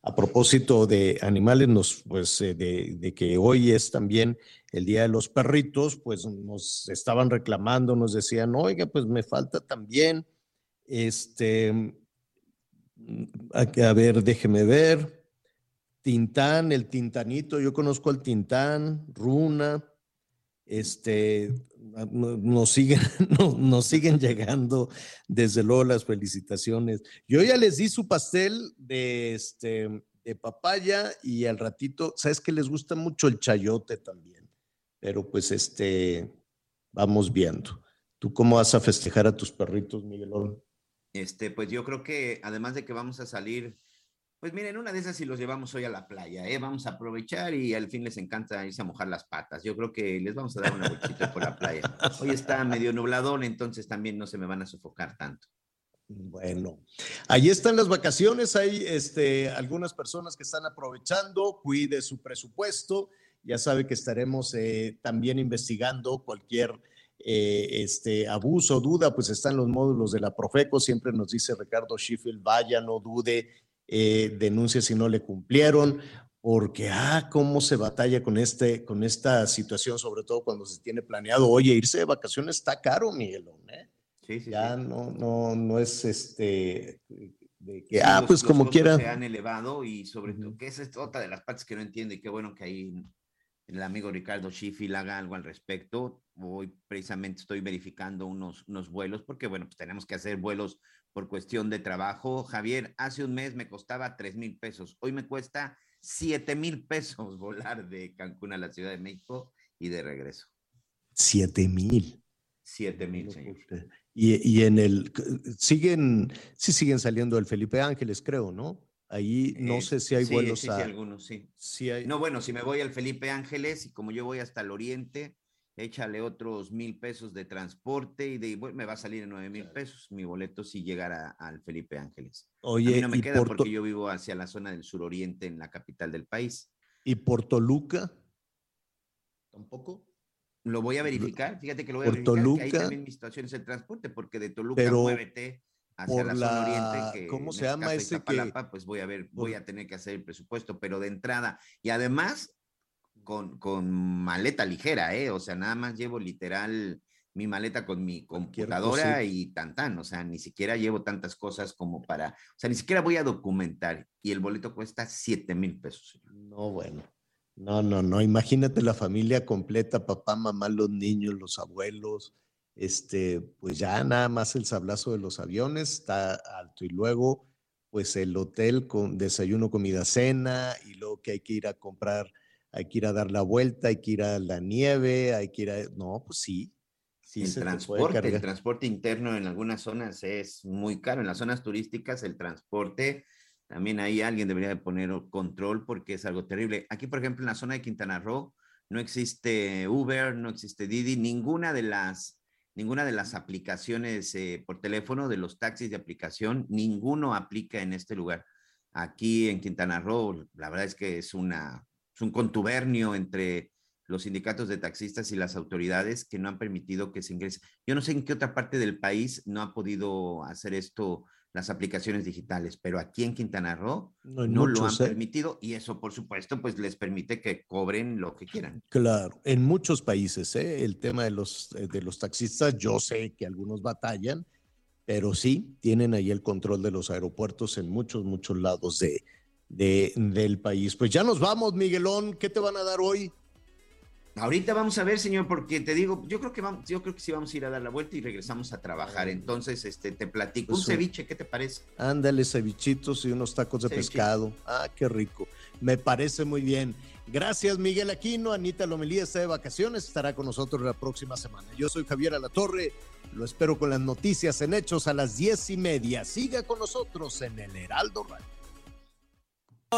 A propósito de animales, nos, pues eh, de, de que hoy es también el Día de los Perritos, pues nos estaban reclamando, nos decían, oiga, pues me falta también, este, a, ver, déjeme ver, Tintán, el Tintanito, yo conozco al Tintán, Runa, este, no- nos siguen, no- nos siguen llegando desde luego las felicitaciones. Yo ya les di su pastel de, este, de papaya y al ratito, sabes que les gusta mucho el chayote también, pero pues este, vamos viendo. ¿Tú cómo vas a festejar a tus perritos, Miguelón? Este, pues yo creo que además de que vamos a salir, pues miren, una de esas si los llevamos hoy a la playa, ¿eh? vamos a aprovechar y al fin les encanta irse a mojar las patas. Yo creo que les vamos a dar una vueltita por la playa. Hoy está medio nubladón, entonces también no se me van a sofocar tanto. Bueno, ahí están las vacaciones, hay este, algunas personas que están aprovechando, cuide su presupuesto, ya sabe que estaremos eh, también investigando cualquier eh, este, abuso, duda, pues están los módulos de la Profeco, siempre nos dice Ricardo Sheffield, vaya, no dude, eh, denuncie si no le cumplieron, porque, ah, cómo se batalla con, este, con esta situación, sobre todo cuando se tiene planeado, oye, irse de vacaciones está caro, Miguelón, ¿eh? Sí, sí, ya sí. no, no, no es este, de que, ah, los- pues los como quiera. Se han elevado y sobre todo, que esa es otra de las partes que no entiendo y qué bueno que ahí el amigo Ricardo Sheffield haga algo al respecto. Hoy precisamente estoy verificando unos, unos vuelos porque, bueno, pues tenemos que hacer vuelos por cuestión de trabajo. Javier, hace un mes me costaba 3 mil pesos. Hoy me cuesta 7 mil pesos volar de Cancún a la Ciudad de México y de regreso. Siete mil. 7 mil, señor. Y, y en el, siguen, sí siguen saliendo el Felipe Ángeles, creo, ¿no? Ahí no Eh, sé si hay sí, vuelos sí, a... sí, algunos, sí. sí hay- No, bueno, si me voy al Felipe Ángeles y como yo voy hasta el Oriente, échale otros mil pesos de transporte y de, bueno, me va a salir en nueve mil pesos mi boleto si llegara al Felipe Ángeles. a Oye, mí no me queda por porque yo vivo hacia la zona del suroriente en la capital del país. ¿Y por Toluca? ¿Tampoco? Lo voy a verificar, fíjate que lo voy a Por verificar, que ahí Toluca, también mi situación es el transporte, porque de Toluca pero muévete hacia por la zona oriente, que ¿cómo se este llama ese que- pues voy a ver, voy a tener que hacer el presupuesto, pero de entrada, y además con, con maleta ligera, ¿eh? O sea, nada más llevo literal mi maleta con mi computadora y tan tan, o sea, ni siquiera llevo tantas cosas como para, o sea, ni siquiera voy a documentar y el boleto cuesta 7 mil pesos. No, bueno. No, no, no. Imagínate la familia completa, papá, mamá, los niños, los abuelos. Este, pues ya nada más el sablazo de los aviones está alto. Y luego, pues el hotel con desayuno, comida, cena, y luego que hay que ir a comprar, hay que ir a dar la vuelta, hay que ir a la nieve, hay que ir a. No, pues sí. Sí, el transporte, el transporte interno en algunas zonas es muy caro. En las zonas turísticas, el transporte, también ahí alguien debería de poner control porque es algo terrible. Aquí, por ejemplo, en la zona de Quintana Roo, no existe Uber, no existe Didi, ninguna de las, ninguna de las aplicaciones eh, por teléfono, de los taxis de aplicación, ninguno aplica en este lugar. Aquí en Quintana Roo, la verdad es que es una, es un contubernio entre los sindicatos de taxistas y las autoridades que no han permitido que se ingrese. Yo no sé en qué otra parte del país no ha podido hacer esto las aplicaciones digitales, pero aquí en Quintana Roo No, lo han ¿eh? permitido y eso, por supuesto, pues les permite que cobren lo que quieran. Claro, en muchos países, ¿eh? el tema de los, eh, de los taxistas, yo sé que algunos batallan, pero sí tienen ahí el control de los aeropuertos en muchos, muchos lados de, de- del país. Pues ya nos vamos, Miguelón, ¿qué te van a dar hoy? Ahorita vamos a ver, señor, porque te digo, yo creo que vamos, yo creo que sí vamos a ir a dar la vuelta y regresamos a trabajar. Entonces, este, te platico Pues un sí. ceviche, ¿qué te parece? Ándale, cevichitos y unos tacos de pescado. Ah, qué rico. Me parece muy bien. Gracias, Miguel Aquino. Anita Lomelía está de vacaciones, estará con nosotros la próxima semana. Yo soy Javier Alatorre. Lo espero con las noticias en Hechos a las diez y media. Siga con nosotros en el Heraldo Radio.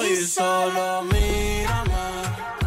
Y solo mírame.